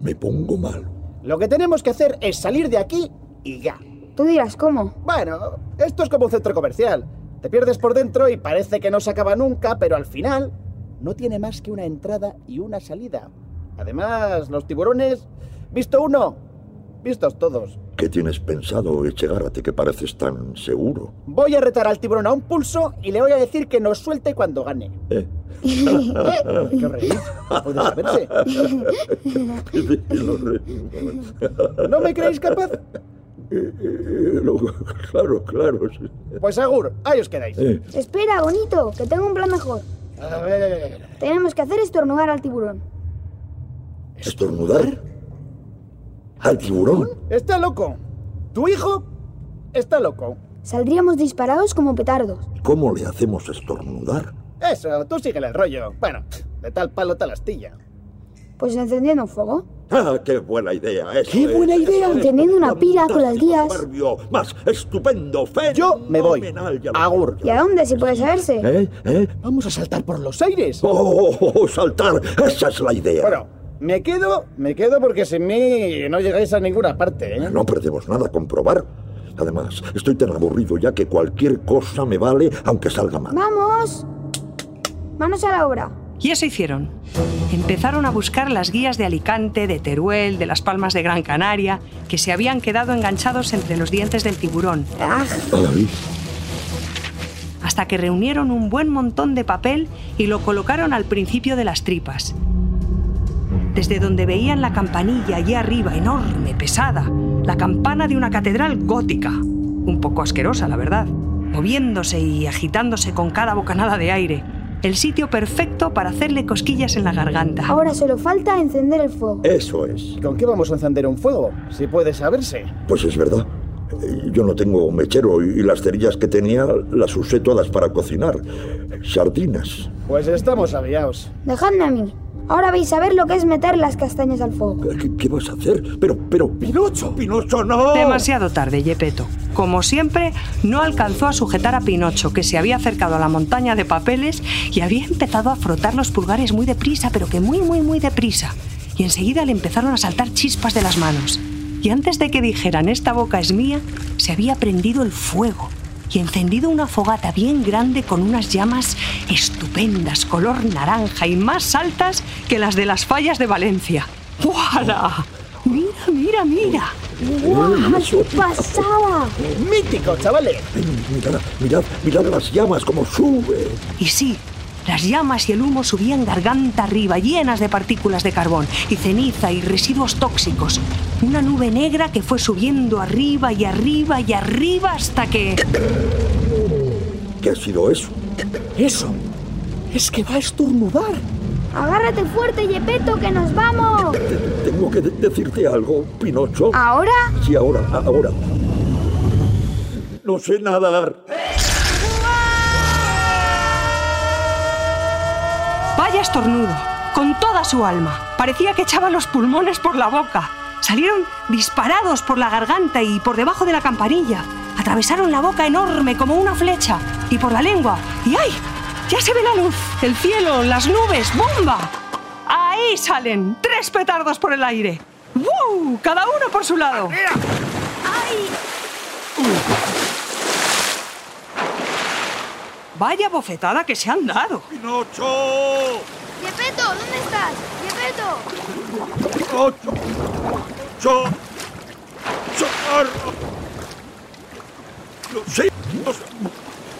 me pongo mal. Lo que tenemos que hacer es salir de aquí y ya. Tú dirás cómo. Bueno, esto es como un centro comercial. Te pierdes por dentro y parece que no se acaba nunca, pero al final no tiene más que una entrada y una salida. Además, los tiburones, visto uno, vistos todos. ¿Qué tienes pensado, Echegárate, que pareces tan seguro? Voy a retar al tiburón a un pulso y le voy a decir que nos suelte cuando gane. ¿Eh? ¿Qué reís? No puede saberse. ¿No me creéis capaz? Eh, lo- Claro, claro. sí. Pues agur, ahí os quedáis. Eh, Espera, bonito, que tengo un plan mejor. A ver. Tenemos que hacer estornudar al tiburón. ¿Estornudar? ¿Al tiburón? Está loco. Tu hijo está loco. Saldríamos disparados como petardos. ¿Cómo le hacemos estornudar? Eso, tú síguele el rollo. Bueno, de tal palo tal astilla. Pues encendiendo un fuego. ¡Ah, qué buena idea! Eso ¡Qué es, buena eso idea! es Encendiendo una pila con las guías. soberbio, Más estupendo, Yo me voy. fenomenal, Agur. ¿Y a dónde, si puede saberse? ¿Eh? ¿Eh? Vamos a saltar por los aires. ¡Oh, oh, oh, saltar! ¡Esa es la idea! Bueno, me quedo, me quedo porque sin mí no llegáis a ninguna parte, ¿eh? No perdemos nada con probar. Además, estoy tan aburrido ya que cualquier cosa me vale aunque salga mal. ¡Vamos! Manos a la obra. Y eso hicieron. Empezaron a buscar las guías de Alicante, de Teruel, de las Palmas de Gran Canaria, que se habían quedado enganchados entre los dientes del tiburón, Ay, hasta que reunieron un buen montón de papel y lo colocaron al principio de las tripas. Desde donde veían la campanilla allí arriba, enorme, pesada, la campana de una catedral gótica, un poco asquerosa, la verdad, moviéndose y agitándose con cada bocanada de aire. El sitio perfecto para hacerle cosquillas en la garganta. Ahora solo falta encender el fuego. Eso es. ¿Con qué vamos a encender un fuego? Si puede saberse. Pues es verdad. Eh, Yo no tengo mechero y las cerillas que tenía las usé todas para cocinar. Sardinas. Pues estamos aviados. Dejadme a mí. Ahora vais a ver lo que es meter las castañas al fuego. ¿Qué, qué vas a hacer? Pero, pero, Pinocho, Pinocho, no. Demasiado tarde, Yepeto. Como siempre, no alcanzó a sujetar a Pinocho, que se había acercado a la montaña de papeles y había empezado a frotar los pulgares muy deprisa, pero que muy, muy, muy deprisa. Y enseguida le empezaron a saltar chispas de las manos. Y antes de que dijeran esta boca es mía, se había prendido el fuego y encendido una fogata bien grande con unas llamas estupendas, color naranja y más altas que las de las fallas de Valencia. ¡Voilà! Mira, mira, mira. ¡Guau! ¡Qué pasada! ¡Mítico, chavales! Mirad, mirad, mirad las llamas como sube. Y sí, las llamas y el humo subían garganta arriba, llenas de partículas de carbón y ceniza y residuos tóxicos. Una nube negra que fue subiendo arriba y arriba y arriba hasta que... ¿Qué ha sido eso? Eso. Es que va a estornudar. Agárrate fuerte, Yepeto, que nos vamos. Tengo que de- decirte algo, Pinocho. ¿Ahora? Sí, ahora, ahora. No sé nadar. Estornudo, con toda su alma. Parecía que echaba los pulmones por la boca. Salieron disparados por la garganta y por debajo de la campanilla. Atravesaron la boca enorme como una flecha y por la lengua. ¡Y ay! Ya se ve la luz, el cielo, las nubes, ¡bomba! Ahí salen, tres petardos por el aire. ¡Woo! Cada uno por su lado. Vaya bofetada que se han dado. ¡Pinocho! Yepeto, ¿dónde estás? Yepeto. ¡Pinocho! ¡Cho! ¡Socorro! ¡No sé!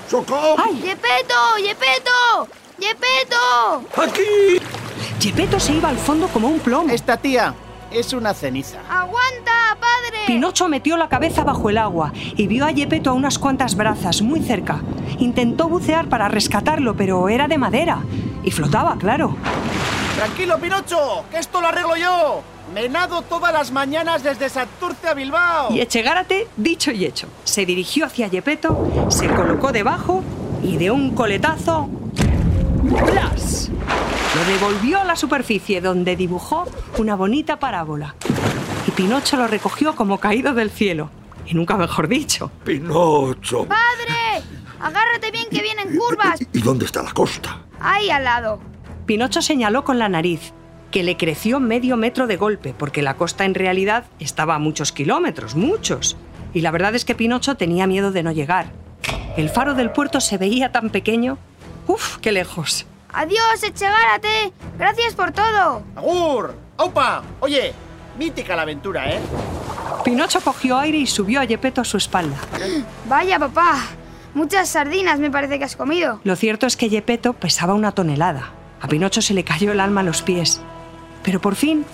¡Socorro! Yepeto, Yepeto. Yepeto. ¡Aquí! Gepetto se iba al fondo como un plomo. Esta tía es una ceniza. Aguanta, padre. Pinocho metió la cabeza bajo el agua y vio a Gepetto a unas cuantas brazas, muy cerca. Intentó bucear para rescatarlo, pero era de madera. Y flotaba, claro. Tranquilo, Pinocho, que esto lo arreglo yo. Me nado todas las mañanas desde Santurce a Bilbao. Y Echegárate, dicho y hecho, se dirigió hacia Gepetto, se colocó debajo y de un coletazo... ¡Plas! Lo devolvió a la superficie donde dibujó una bonita parábola. Y Pinocho lo recogió como caído del cielo. Y nunca mejor dicho. ¡Pinocho! ¡Padre! Agárrate bien que vienen curvas. ¿Y dónde está la costa? Ahí al lado. Pinocho señaló con la nariz, que le creció medio metro de golpe, porque la costa en realidad estaba a muchos kilómetros, muchos. Y la verdad es que Pinocho tenía miedo de no llegar. El faro del puerto se veía tan pequeño. ¡Uf, qué lejos! Adiós, Echegárate. Gracias por todo. ¡Agur! ¡Aupa! Oye, mítica la aventura, ¿eh? Pinocho cogió aire y subió a Gepetto a su espalda. Vaya, papá. Muchas sardinas me parece que has comido. Lo cierto es que Gepetto pesaba una tonelada. A Pinocho se le cayó el alma a los pies. Pero por fin,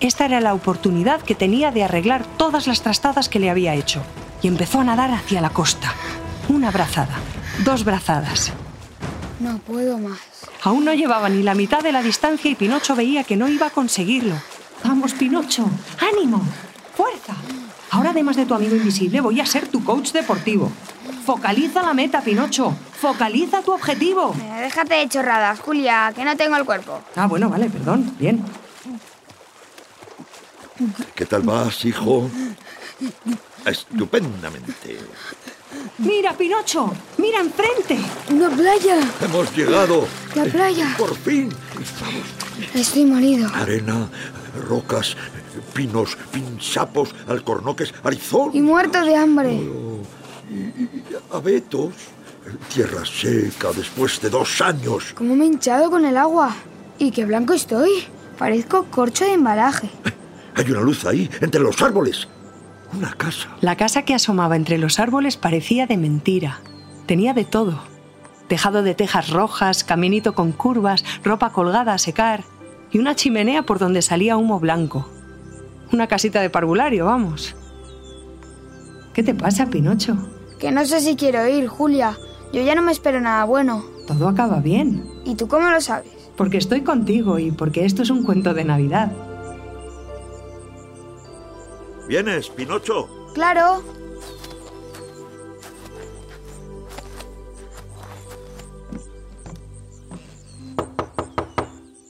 esta era la oportunidad que tenía de arreglar todas las trastadas que le había hecho. Y empezó a nadar hacia la costa. Una brazada, dos brazadas. No puedo más. Aún no llevaba ni la mitad de la distancia y Pinocho veía que no iba a conseguirlo. Vamos, Pinocho, ánimo, fuerza. Ahora, además de tu amigo invisible, voy a ser tu coach deportivo. Focaliza la meta, Pinocho. Focaliza tu objetivo. Eh, déjate de chorradas, Julia, que no tengo el cuerpo. Ah, bueno, vale, perdón. Bien. ¿Qué tal vas, hijo? Estupendamente. Mira, Pinocho, mira enfrente. Una playa. Hemos llegado. La playa. Por fin. Estamos. Estoy molido. Arena, rocas, pinos, pinchapos, alcornoques, arizón. Y muerto de hambre. Abetos. Tierra seca después de dos años. ¿Cómo me he hinchado con el agua? Y qué blanco estoy. Parezco corcho de embalaje. Hay una luz ahí, entre los árboles. Una casa. La casa que asomaba entre los árboles parecía de mentira. Tenía de todo. Tejado de tejas rojas, caminito con curvas, ropa colgada a secar. y una chimenea por donde salía humo blanco. Una casita de parvulario, vamos. ¿Qué te pasa, Pinocho? Que no sé si quiero ir, Julia. Yo ya no me espero nada bueno. Todo acaba bien. ¿Y tú cómo lo sabes? Porque estoy contigo y porque esto es un cuento de Navidad. ¿Vienes, Pinocho? Claro.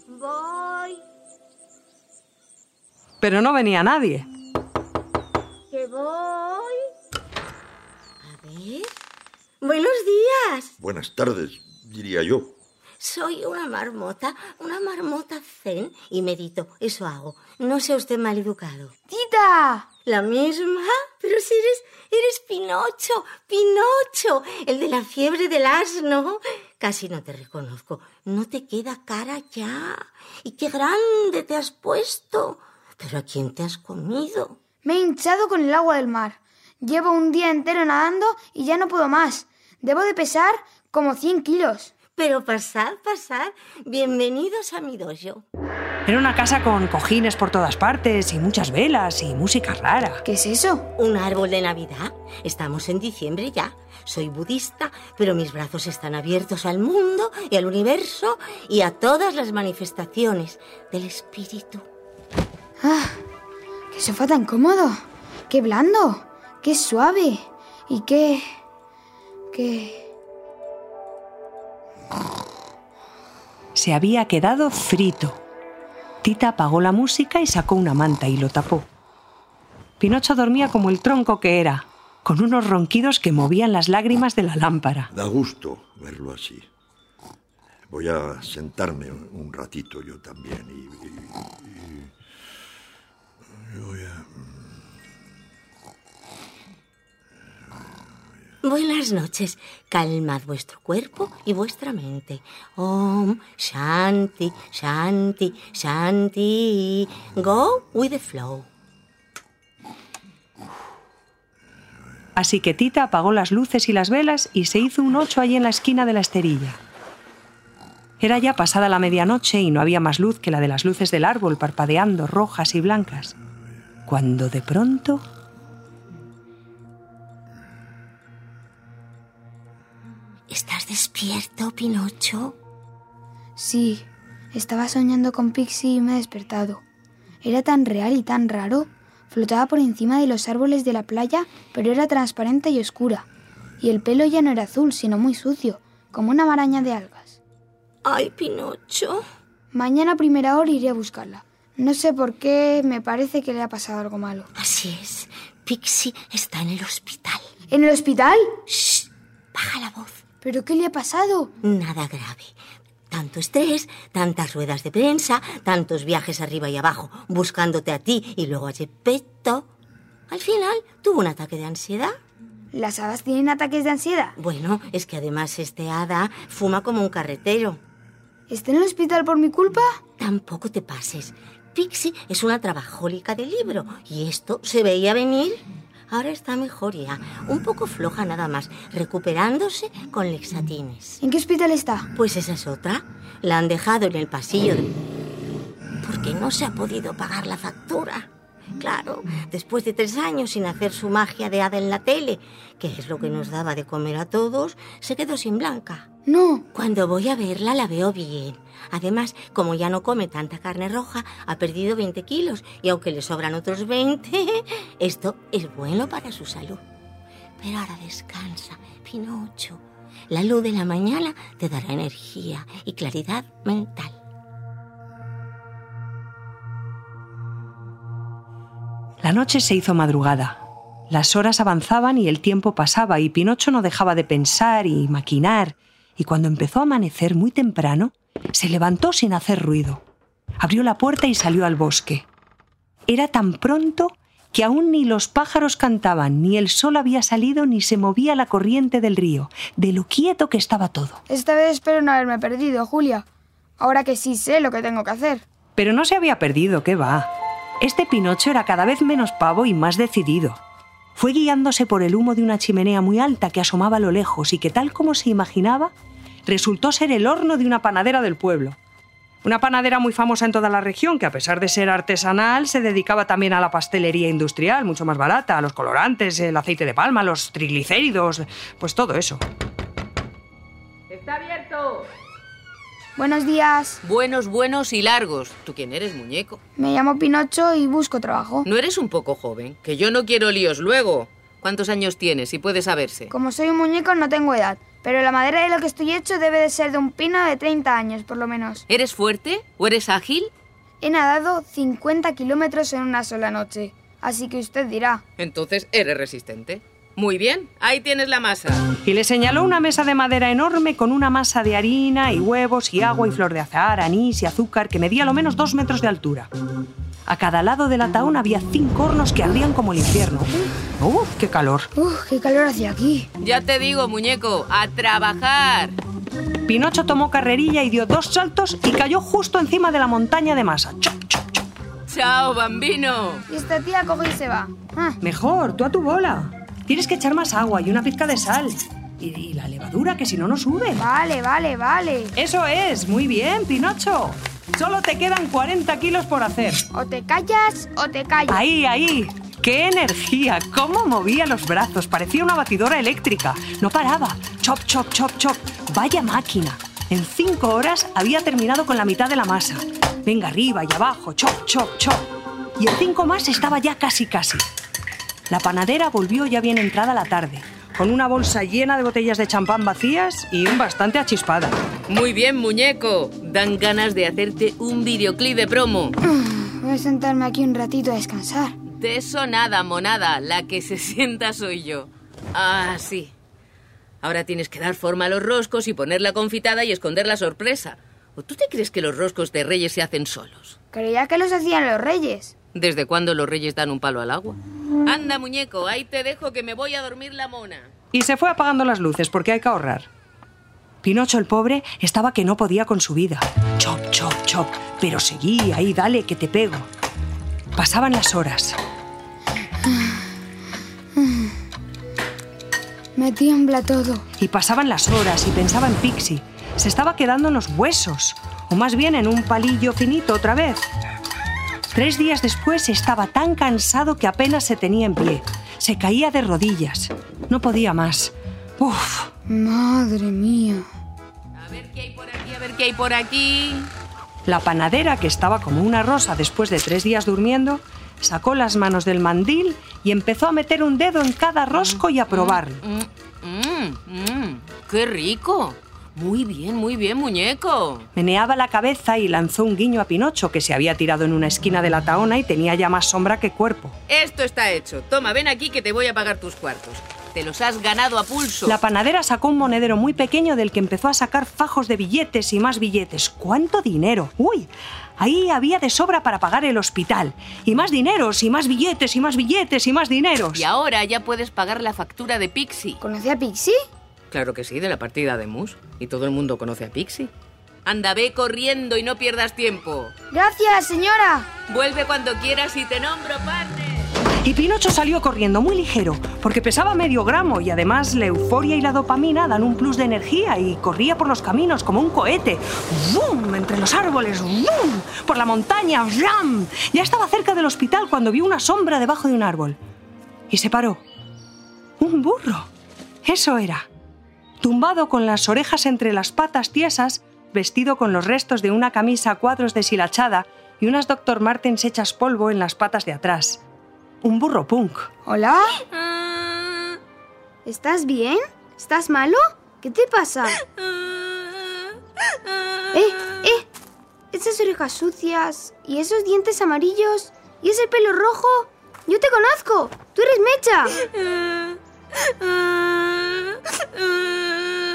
Voy, Pero no venía nadie. que voy. A ver. Buenos días. Buenas tardes, diría yo. Soy una marmota, una marmota zen y medito. Eso hago. No sea usted maleducado. ¡Tita! ¿La misma? Pero si eres, eres Pinocho, Pinocho, el de la fiebre del asno. Casi no te reconozco. No te queda cara ya. Y qué grande te has puesto. ¿Pero a quién te has comido? Me he hinchado con el agua del mar. Llevo un día entero nadando y ya no puedo más. Debo de pesar como 100 kilos. Pero pasad, pasad. Bienvenidos a mi dojo. Era una casa con cojines por todas partes y muchas velas y música rara. ¿Qué es eso? ¿Un árbol de Navidad? Estamos en diciembre ya. Soy budista, pero mis brazos están abiertos al mundo y al universo y a todas las manifestaciones del espíritu. ¡Ah! ¡Qué sofá tan cómodo! ¡Qué blando! ¡Qué suave! Y qué... qué... Se había quedado frito. Tita apagó la música y sacó una manta y lo tapó. Pinocho dormía como el tronco que era, con unos ronquidos que movían las lágrimas de la lámpara. Da gusto verlo así. Voy a sentarme un ratito yo también y... y- y- voy a... Buenas noches. Calmad vuestro cuerpo y vuestra mente. Om Shanti, Shanti, Shanti. Go with the flow. Así que Tita apagó las luces y las velas y se hizo un ocho allí en la esquina de la esterilla. Era ya pasada la medianoche y no había más luz que la de las luces del árbol parpadeando rojas y blancas. Cuando de pronto ¿Estás despierto, Pinocho? Sí, estaba soñando con Pixie y me he despertado. Era tan real y tan raro. Flotaba por encima de los árboles de la playa, pero era transparente y oscura. Y el pelo ya no era azul, sino muy sucio, como una maraña de algas. Ay, Pinocho. Mañana a primera hora iré a buscarla. No sé por qué, me parece que le ha pasado algo malo. Así es. Pixie está en el hospital. ¿En el hospital? Shh. Baja la voz. ¿Pero qué le ha pasado? Nada grave. Tanto estrés, tantas ruedas de prensa, tantos viajes arriba y abajo, buscándote a ti y luego a Gepetto. Al final tuvo un ataque de ansiedad. ¿Las hadas tienen ataques de ansiedad? Bueno, es que además este hada fuma como un carretero. ¿Está en el hospital por mi culpa? Tampoco te pases. Pixie es una trabajólica de libro y esto se veía venir. Ahora está mejor ya, un poco floja nada más, recuperándose con lexatines. ¿En qué hospital está? Pues esa es otra. La han dejado en el pasillo de... porque no se ha podido pagar la factura. Claro, después de tres años sin hacer su magia de hada en la tele, que es lo que nos daba de comer a todos, se quedó sin blanca. No. Cuando voy a verla la veo bien. Además, como ya no come tanta carne roja, ha perdido 20 kilos y aunque le sobran otros 20, esto es bueno para su salud. Pero ahora descansa, Pinocho. La luz de la mañana te dará energía y claridad mental. La noche se hizo madrugada. Las horas avanzaban y el tiempo pasaba y Pinocho no dejaba de pensar y maquinar. Y cuando empezó a amanecer muy temprano, se levantó sin hacer ruido. Abrió la puerta y salió al bosque. Era tan pronto que aún ni los pájaros cantaban, ni el sol había salido, ni se movía la corriente del río, de lo quieto que estaba todo. Esta vez espero no haberme perdido, Julia. Ahora que sí sé lo que tengo que hacer. Pero no se había perdido, ¿qué va? Este Pinocho era cada vez menos pavo y más decidido. Fue guiándose por el humo de una chimenea muy alta que asomaba a lo lejos y que, tal como se imaginaba, resultó ser el horno de una panadera del pueblo. Una panadera muy famosa en toda la región, que a pesar de ser artesanal, se dedicaba también a la pastelería industrial, mucho más barata, a los colorantes, el aceite de palma, los triglicéridos, pues todo eso. ¡Está abierto! Buenos días. Buenos, buenos y largos. ¿Tú quién eres, muñeco? Me llamo Pinocho y busco trabajo. ¿No eres un poco joven? Que yo no quiero líos luego. ¿Cuántos años tienes, si puede saberse? Como soy un muñeco no tengo edad, pero la madera de lo que estoy hecho debe de ser de un pino de 30 años, por lo menos. ¿Eres fuerte o eres ágil? He nadado 50 kilómetros en una sola noche, así que usted dirá. Entonces eres resistente. Muy bien, ahí tienes la masa. Y le señaló una mesa de madera enorme con una masa de harina y huevos y agua y flor de azahar, anís y azúcar que medía lo menos dos metros de altura. A cada lado del ataúd había cinco hornos que ardían como el infierno. ¡Uf, qué calor! ¡Uf, qué calor hacia aquí! Ya te digo, muñeco, a trabajar. Pinocho tomó carrerilla y dio dos saltos y cayó justo encima de la montaña de masa. ¡Chop, chop, chop! ¡Chao, bambino! Y esta tía coge y se va. Ah. Mejor, tú a tu bola. Tienes que echar más agua y una pizca de sal. Y, y la levadura, que si no, no sube. Vale, vale, vale. Eso es, muy bien, Pinocho. Solo te quedan 40 kilos por hacer. O te callas o te callas. Ahí, ahí. ¡Qué energía! ¿Cómo movía los brazos? Parecía una batidora eléctrica. No paraba. Chop, chop, chop, chop. Vaya máquina. En cinco horas había terminado con la mitad de la masa. Venga arriba y abajo. Chop, chop, chop. Y en cinco más estaba ya casi, casi. La panadera volvió ya bien entrada la tarde, con una bolsa llena de botellas de champán vacías y un bastante achispada. Muy bien, muñeco. Dan ganas de hacerte un videoclip de promo. Voy a sentarme aquí un ratito a descansar. De eso nada, monada. La que se sienta soy yo. Ah, sí. Ahora tienes que dar forma a los roscos y poner la confitada y esconder la sorpresa. ¿O tú te crees que los roscos de reyes se hacen solos? Creía que los hacían los reyes. ¿Desde cuándo los reyes dan un palo al agua? Anda, muñeco, ahí te dejo que me voy a dormir la mona. Y se fue apagando las luces porque hay que ahorrar. Pinocho el pobre estaba que no podía con su vida. Chop, chop, chop. Pero seguí, ahí dale, que te pego. Pasaban las horas. Me tiembla todo. Y pasaban las horas y pensaba en Pixie. Se estaba quedando en los huesos. O más bien en un palillo finito otra vez. Tres días después estaba tan cansado que apenas se tenía en pie. Se caía de rodillas. No podía más. Uf. Madre mía. A ver qué hay por aquí, a ver qué hay por aquí. La panadera, que estaba como una rosa después de tres días durmiendo, sacó las manos del mandil y empezó a meter un dedo en cada rosco y a probarlo. Mmm, mmm, ¡Qué rico! Muy bien, muy bien, muñeco. Meneaba la cabeza y lanzó un guiño a Pinocho, que se había tirado en una esquina de la taona y tenía ya más sombra que cuerpo. Esto está hecho. Toma, ven aquí que te voy a pagar tus cuartos. Te los has ganado a pulso. La panadera sacó un monedero muy pequeño del que empezó a sacar fajos de billetes y más billetes. ¿Cuánto dinero? ¡Uy! Ahí había de sobra para pagar el hospital. Y más dineros, y más billetes, y más billetes, y más dineros. Y ahora ya puedes pagar la factura de Pixie. ¿Conoce a Pixie? Claro que sí, de la partida de Mus. Y todo el mundo conoce a Pixie. Anda, ve corriendo y no pierdas tiempo. Gracias, señora. Vuelve cuando quieras y te nombro partner. Y Pinocho salió corriendo muy ligero, porque pesaba medio gramo y además la euforia y la dopamina dan un plus de energía y corría por los caminos como un cohete. ¡Vum! Entre los árboles, ¡vum! Por la montaña, ¡ram! Ya estaba cerca del hospital cuando vio una sombra debajo de un árbol. Y se paró. Un burro. Eso era. Tumbado con las orejas entre las patas tiesas, vestido con los restos de una camisa a cuadros deshilachada y unas Dr. Martens hechas polvo en las patas de atrás. Un burro punk. ¿Hola? ¿Estás bien? ¿Estás malo? ¿Qué te pasa? ¡Eh! ¡Eh! Esas orejas sucias y esos dientes amarillos y ese pelo rojo. Yo te conozco. Tú eres Mecha.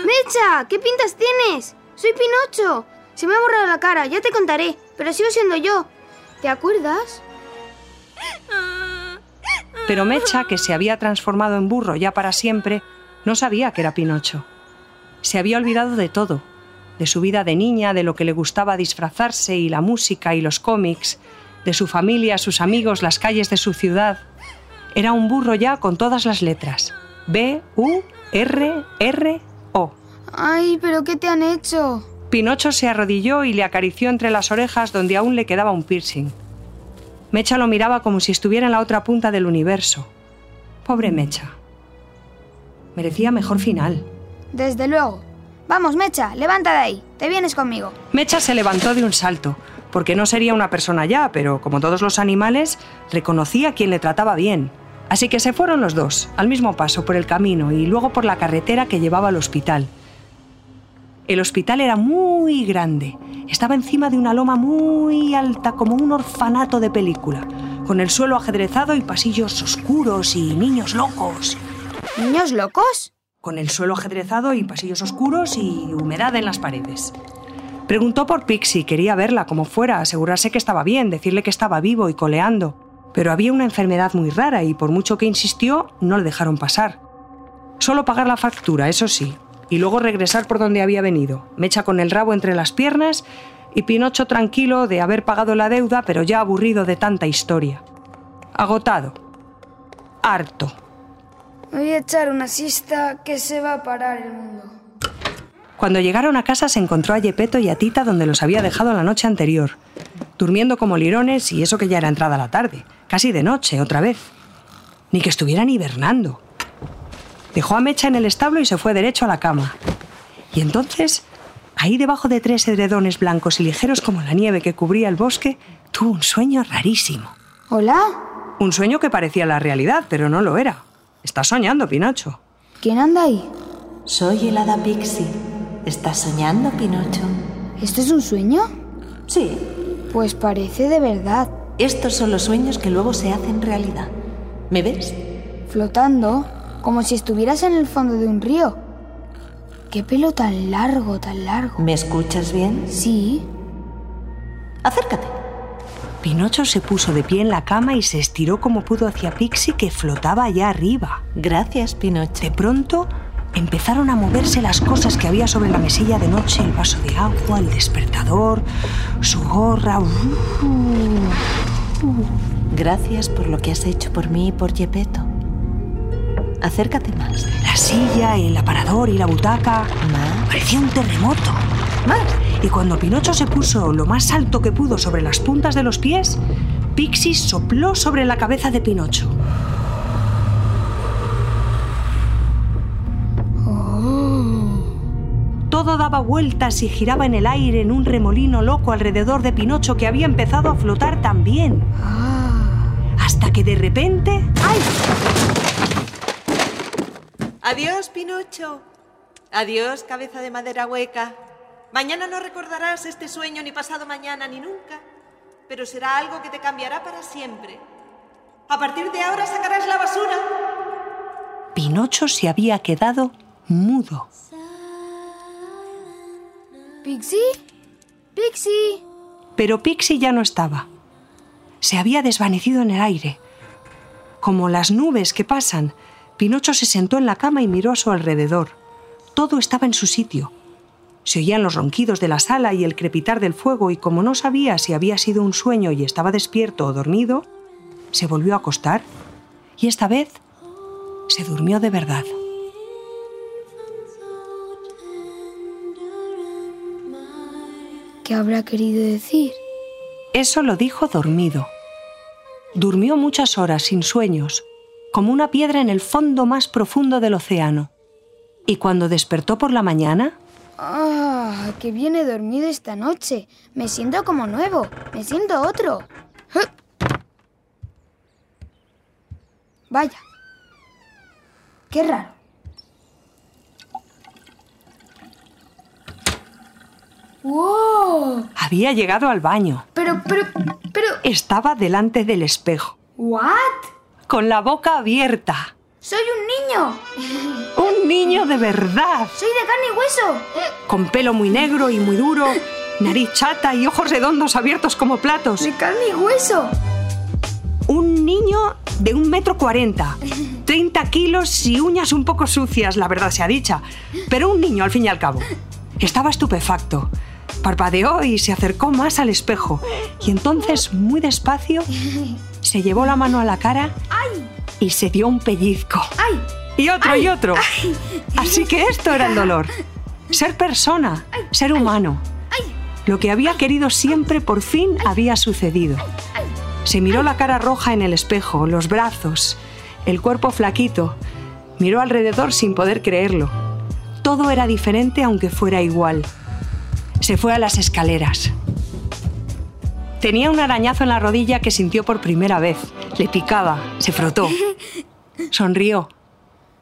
Mecha, ¿qué pintas tienes? Soy Pinocho. Se me ha borrado la cara, ya te contaré, pero sigo siendo yo. ¿Te acuerdas? Pero Mecha, que se había transformado en burro ya para siempre, no sabía que era Pinocho. Se había olvidado de todo, de su vida de niña, de lo que le gustaba disfrazarse y la música y los cómics, de su familia, sus amigos, las calles de su ciudad. Era un burro ya con todas las letras. B, U, R, R, O. Ay, pero ¿qué te han hecho? Pinocho se arrodilló y le acarició entre las orejas donde aún le quedaba un piercing. Mecha lo miraba como si estuviera en la otra punta del universo. Pobre Mecha. Merecía mejor final. Desde luego. Vamos, Mecha, levanta de ahí. Te vienes conmigo. Mecha se levantó de un salto, porque no sería una persona ya, pero como todos los animales, reconocía a quien le trataba bien. Así que se fueron los dos, al mismo paso, por el camino y luego por la carretera que llevaba al hospital. El hospital era muy grande. Estaba encima de una loma muy alta, como un orfanato de película, con el suelo ajedrezado y pasillos oscuros y niños locos. ¿Niños locos? Con el suelo ajedrezado y pasillos oscuros y humedad en las paredes. Preguntó por Pixie, quería verla como fuera, asegurarse que estaba bien, decirle que estaba vivo y coleando. Pero había una enfermedad muy rara y por mucho que insistió, no le dejaron pasar. Solo pagar la factura, eso sí, y luego regresar por donde había venido. Mecha con el rabo entre las piernas y Pinocho tranquilo de haber pagado la deuda, pero ya aburrido de tanta historia. Agotado. Harto. Voy a echar una siesta que se va a parar el mundo. Cuando llegaron a casa se encontró a Yepeto y a Tita donde los había dejado la noche anterior, durmiendo como lirones y eso que ya era entrada la tarde, casi de noche otra vez. Ni que estuvieran hibernando. Dejó a Mecha en el establo y se fue derecho a la cama. Y entonces, ahí debajo de tres edredones blancos y ligeros como la nieve que cubría el bosque, tuvo un sueño rarísimo. ¿Hola? Un sueño que parecía la realidad, pero no lo era. Estás soñando, Pinocho. ¿Quién anda ahí? Soy el hada Pixie. ¿Estás soñando, Pinocho? ¿Esto es un sueño? Sí. Pues parece de verdad. Estos son los sueños que luego se hacen realidad. ¿Me ves? Flotando, como si estuvieras en el fondo de un río. ¿Qué pelo tan largo, tan largo? ¿Me escuchas bien? Sí. Acércate. Pinocho se puso de pie en la cama y se estiró como pudo hacia Pixie que flotaba allá arriba. Gracias, Pinocho. De pronto empezaron a moverse las cosas que había sobre la mesilla de noche, el vaso de agua, el despertador, su gorra. Uh, uh. Gracias por lo que has hecho por mí y por Gepetto. Acércate más. La silla, el aparador y la butaca. Más. Parecía un terremoto. Más. Y cuando Pinocho se puso lo más alto que pudo sobre las puntas de los pies, Pixie sopló sobre la cabeza de Pinocho. Todo daba vueltas y giraba en el aire en un remolino loco alrededor de Pinocho que había empezado a flotar también. Hasta que de repente... ¡Ay! Adiós, Pinocho. Adiós, cabeza de madera hueca. Mañana no recordarás este sueño ni pasado mañana ni nunca, pero será algo que te cambiará para siempre. A partir de ahora sacarás la basura. Pinocho se había quedado mudo. ¿Pixie? ¿Pixie? Pero Pixie ya no estaba. Se había desvanecido en el aire. Como las nubes que pasan, Pinocho se sentó en la cama y miró a su alrededor. Todo estaba en su sitio. Se oían los ronquidos de la sala y el crepitar del fuego y como no sabía si había sido un sueño y estaba despierto o dormido, se volvió a acostar y esta vez se durmió de verdad. ¿Qué habrá querido decir? Eso lo dijo dormido. Durmió muchas horas sin sueños, como una piedra en el fondo más profundo del océano. Y cuando despertó por la mañana... ¡Ah! ¡Qué bien he dormido esta noche! Me siento como nuevo. Me siento otro. Vaya. Qué raro. ¡Wow! Había llegado al baño. Pero, pero, pero... Estaba delante del espejo. ¿What? Con la boca abierta. ¡Soy un niño! ¡Un niño de verdad! ¡Soy de carne y hueso! Con pelo muy negro y muy duro, nariz chata y ojos redondos abiertos como platos. ¡De carne y hueso! Un niño de un metro cuarenta, 30 kilos y uñas un poco sucias, la verdad sea dicha. Pero un niño, al fin y al cabo. Estaba estupefacto. Parpadeó y se acercó más al espejo. Y entonces, muy despacio, se llevó la mano a la cara y se dio un pellizco. Y otro y otro. Así que esto era el dolor. ser persona, ser humano. Lo que había querido siempre por fin había sucedido. Se miró la cara roja en el espejo, los brazos, el cuerpo flaquito. Miró alrededor sin poder creerlo. Todo era diferente aunque fuera igual. Se fue a las escaleras. Tenía un arañazo en la rodilla que sintió por primera vez. Le picaba, se frotó. Sonrió.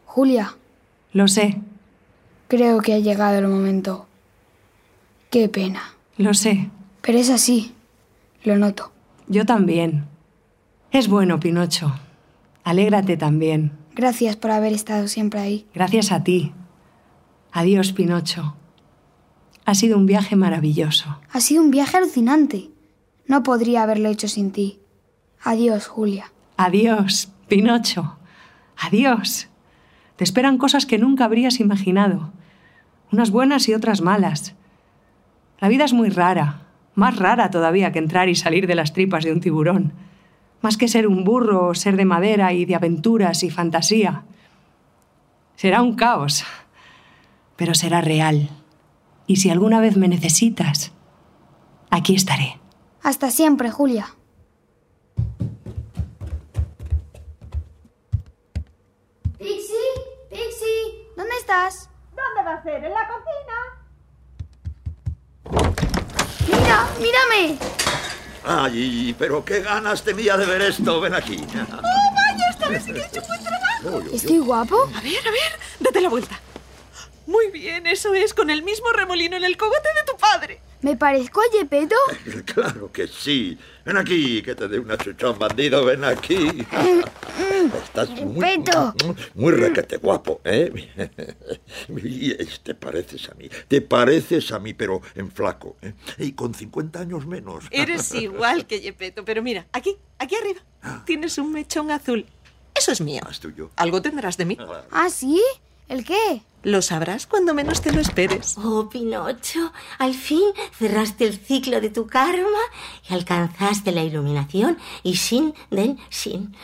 Julia, Lo sé, creo que ha llegado el momento. Qué pena. lo sé. Pero es así. Lo noto. Yo también. Es bueno, Pinocho. Alégrate también. Gracias por haber estado siempre ahí. Gracias a ti. Adiós, Pinocho. Ha sido un viaje maravilloso. Ha sido un viaje alucinante. No podría haberlo hecho sin ti. Adiós, Julia. Adiós, Pinocho. Adiós. Te esperan cosas que nunca habrías imaginado. Unas buenas y otras malas. La vida es muy rara. Más rara todavía que entrar y salir de las tripas de un tiburón. Más que ser un burro o ser de madera y de aventuras y fantasía. Será un caos. Pero será real. Y si alguna vez me necesitas, aquí estaré. Hasta siempre, Julia. Pixie, Pixie, ¿dónde estás? ¿Dónde va a ser? ¿En la cocina? Mira, mírame. Ay, pero qué ganas tenía de ver esto. Ven aquí. ¡Oh, vaya! Esta vez sí que he hecho un buen trabajo. ¿Estoy guapo? A ver, a ver, date la vuelta. Muy bien, eso es, con el mismo remolino en el cogote de tu padre. ¿Me parezco a Gepetto? Claro que sí. Ven aquí, que te dé una chuchón, bandido. Ven aquí. Estás muy, Gepetto. muy requete guapo, ¿eh? Y te pareces a mí. Te pareces a mí, pero en flaco. ¿eh? Y con 50 años menos. Eres igual que Gepetto, pero mira, aquí, aquí arriba, tienes un mechón azul. Eso es mío. Es tuyo. Algo tendrás de mí. ¿Ah, sí? ¿El qué? Lo sabrás cuando menos te lo esperes. Oh, Pinocho, al fin cerraste el ciclo de tu karma y alcanzaste la iluminación y sin den sin.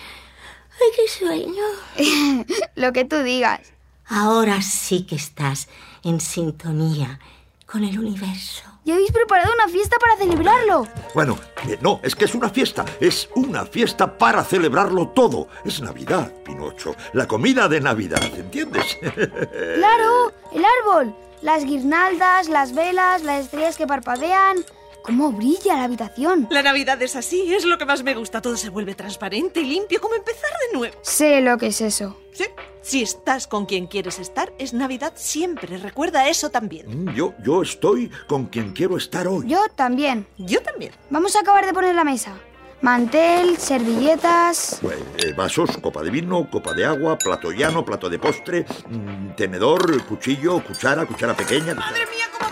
¡Ay, qué sueño! Lo que tú digas. Ahora sí que estás en sintonía con el universo. ¿Ya habéis preparado una fiesta para celebrarlo? Bueno, eh, no, es que es una fiesta. Es una fiesta para celebrarlo todo. Es Navidad, Pinocho. La comida de Navidad, ¿entiendes? ¡Claro! ¡El árbol! Las guirnaldas, las velas, las estrellas que parpadean. ¿Cómo brilla la habitación? La Navidad es así, es lo que más me gusta. Todo se vuelve transparente y limpio, como empezar de nuevo. Sé lo que es eso. Sí, si estás con quien quieres estar, es Navidad siempre. Recuerda eso también. Mm, Yo, yo estoy con quien quiero estar hoy. Yo también. Yo también. Vamos a acabar de poner la mesa. Mantel, servilletas. Pues, eh, vasos, copa de vino, copa de agua, plato llano, plato de postre, mm, tenedor, cuchillo, cuchara, cuchara pequeña. Madre mía, cómo.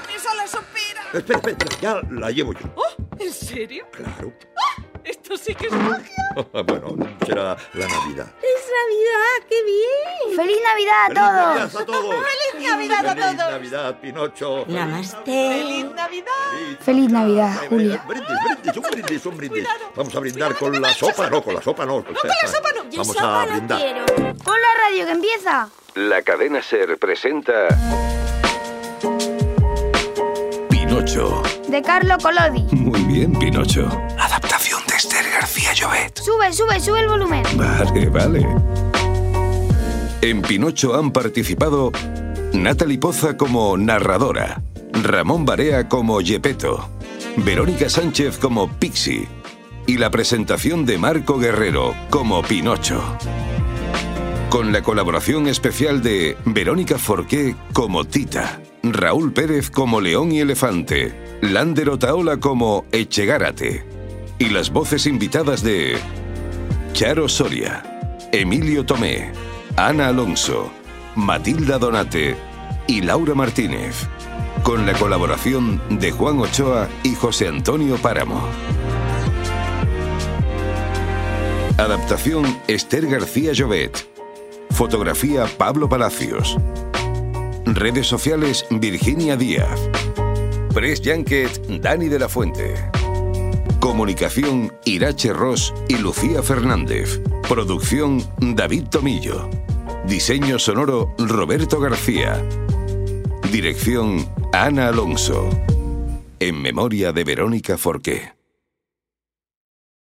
Espera, espera, espera, ya la llevo yo. Oh, ¿En serio? Claro. Esto sí que es magia. bueno, será la Navidad. ¡Es Navidad! ¡Qué bien! ¡Feliz Navidad a ¡Feliz todos! Navidad a todos! ¡Feliz Navidad a ¡Feliz todos! Navidad, Pinocho! Namaste. ¡Feliz Navidad! Feliz Navidad, Julia. Brindis, brindis, un brindis, un brindis. Vamos a brindar con la sopa, no, con la sopa no. No, con la sopa no. Vamos sopa a no brindar. quiero. Pon la radio que empieza. La cadena Ser presenta Pinocho. De Carlo Collodi. Muy bien, Pinocho. Adaptación de Esther García Llobet. Sube, sube, sube el volumen. Vale, vale. En Pinocho han participado Natalie Poza como narradora, Ramón Barea como Yepeto, Verónica Sánchez como Pixie y la presentación de Marco Guerrero como Pinocho. Con la colaboración especial de Verónica Forqué como Tita, Raúl Pérez como León y Elefante, Lander Otaola como Echegárate y las voces invitadas de Charo Soria, Emilio Tomé, Ana Alonso, Matilda Donate y Laura Martínez, con la colaboración de Juan Ochoa y José Antonio Páramo. Adaptación Esther García Llobet. Fotografía Pablo Palacios. Redes sociales Virginia Díaz. Press Junket Dani de la Fuente. Comunicación Irache Ross y Lucía Fernández. Producción David Tomillo. Diseño sonoro Roberto García. Dirección Ana Alonso. En memoria de Verónica Forqué.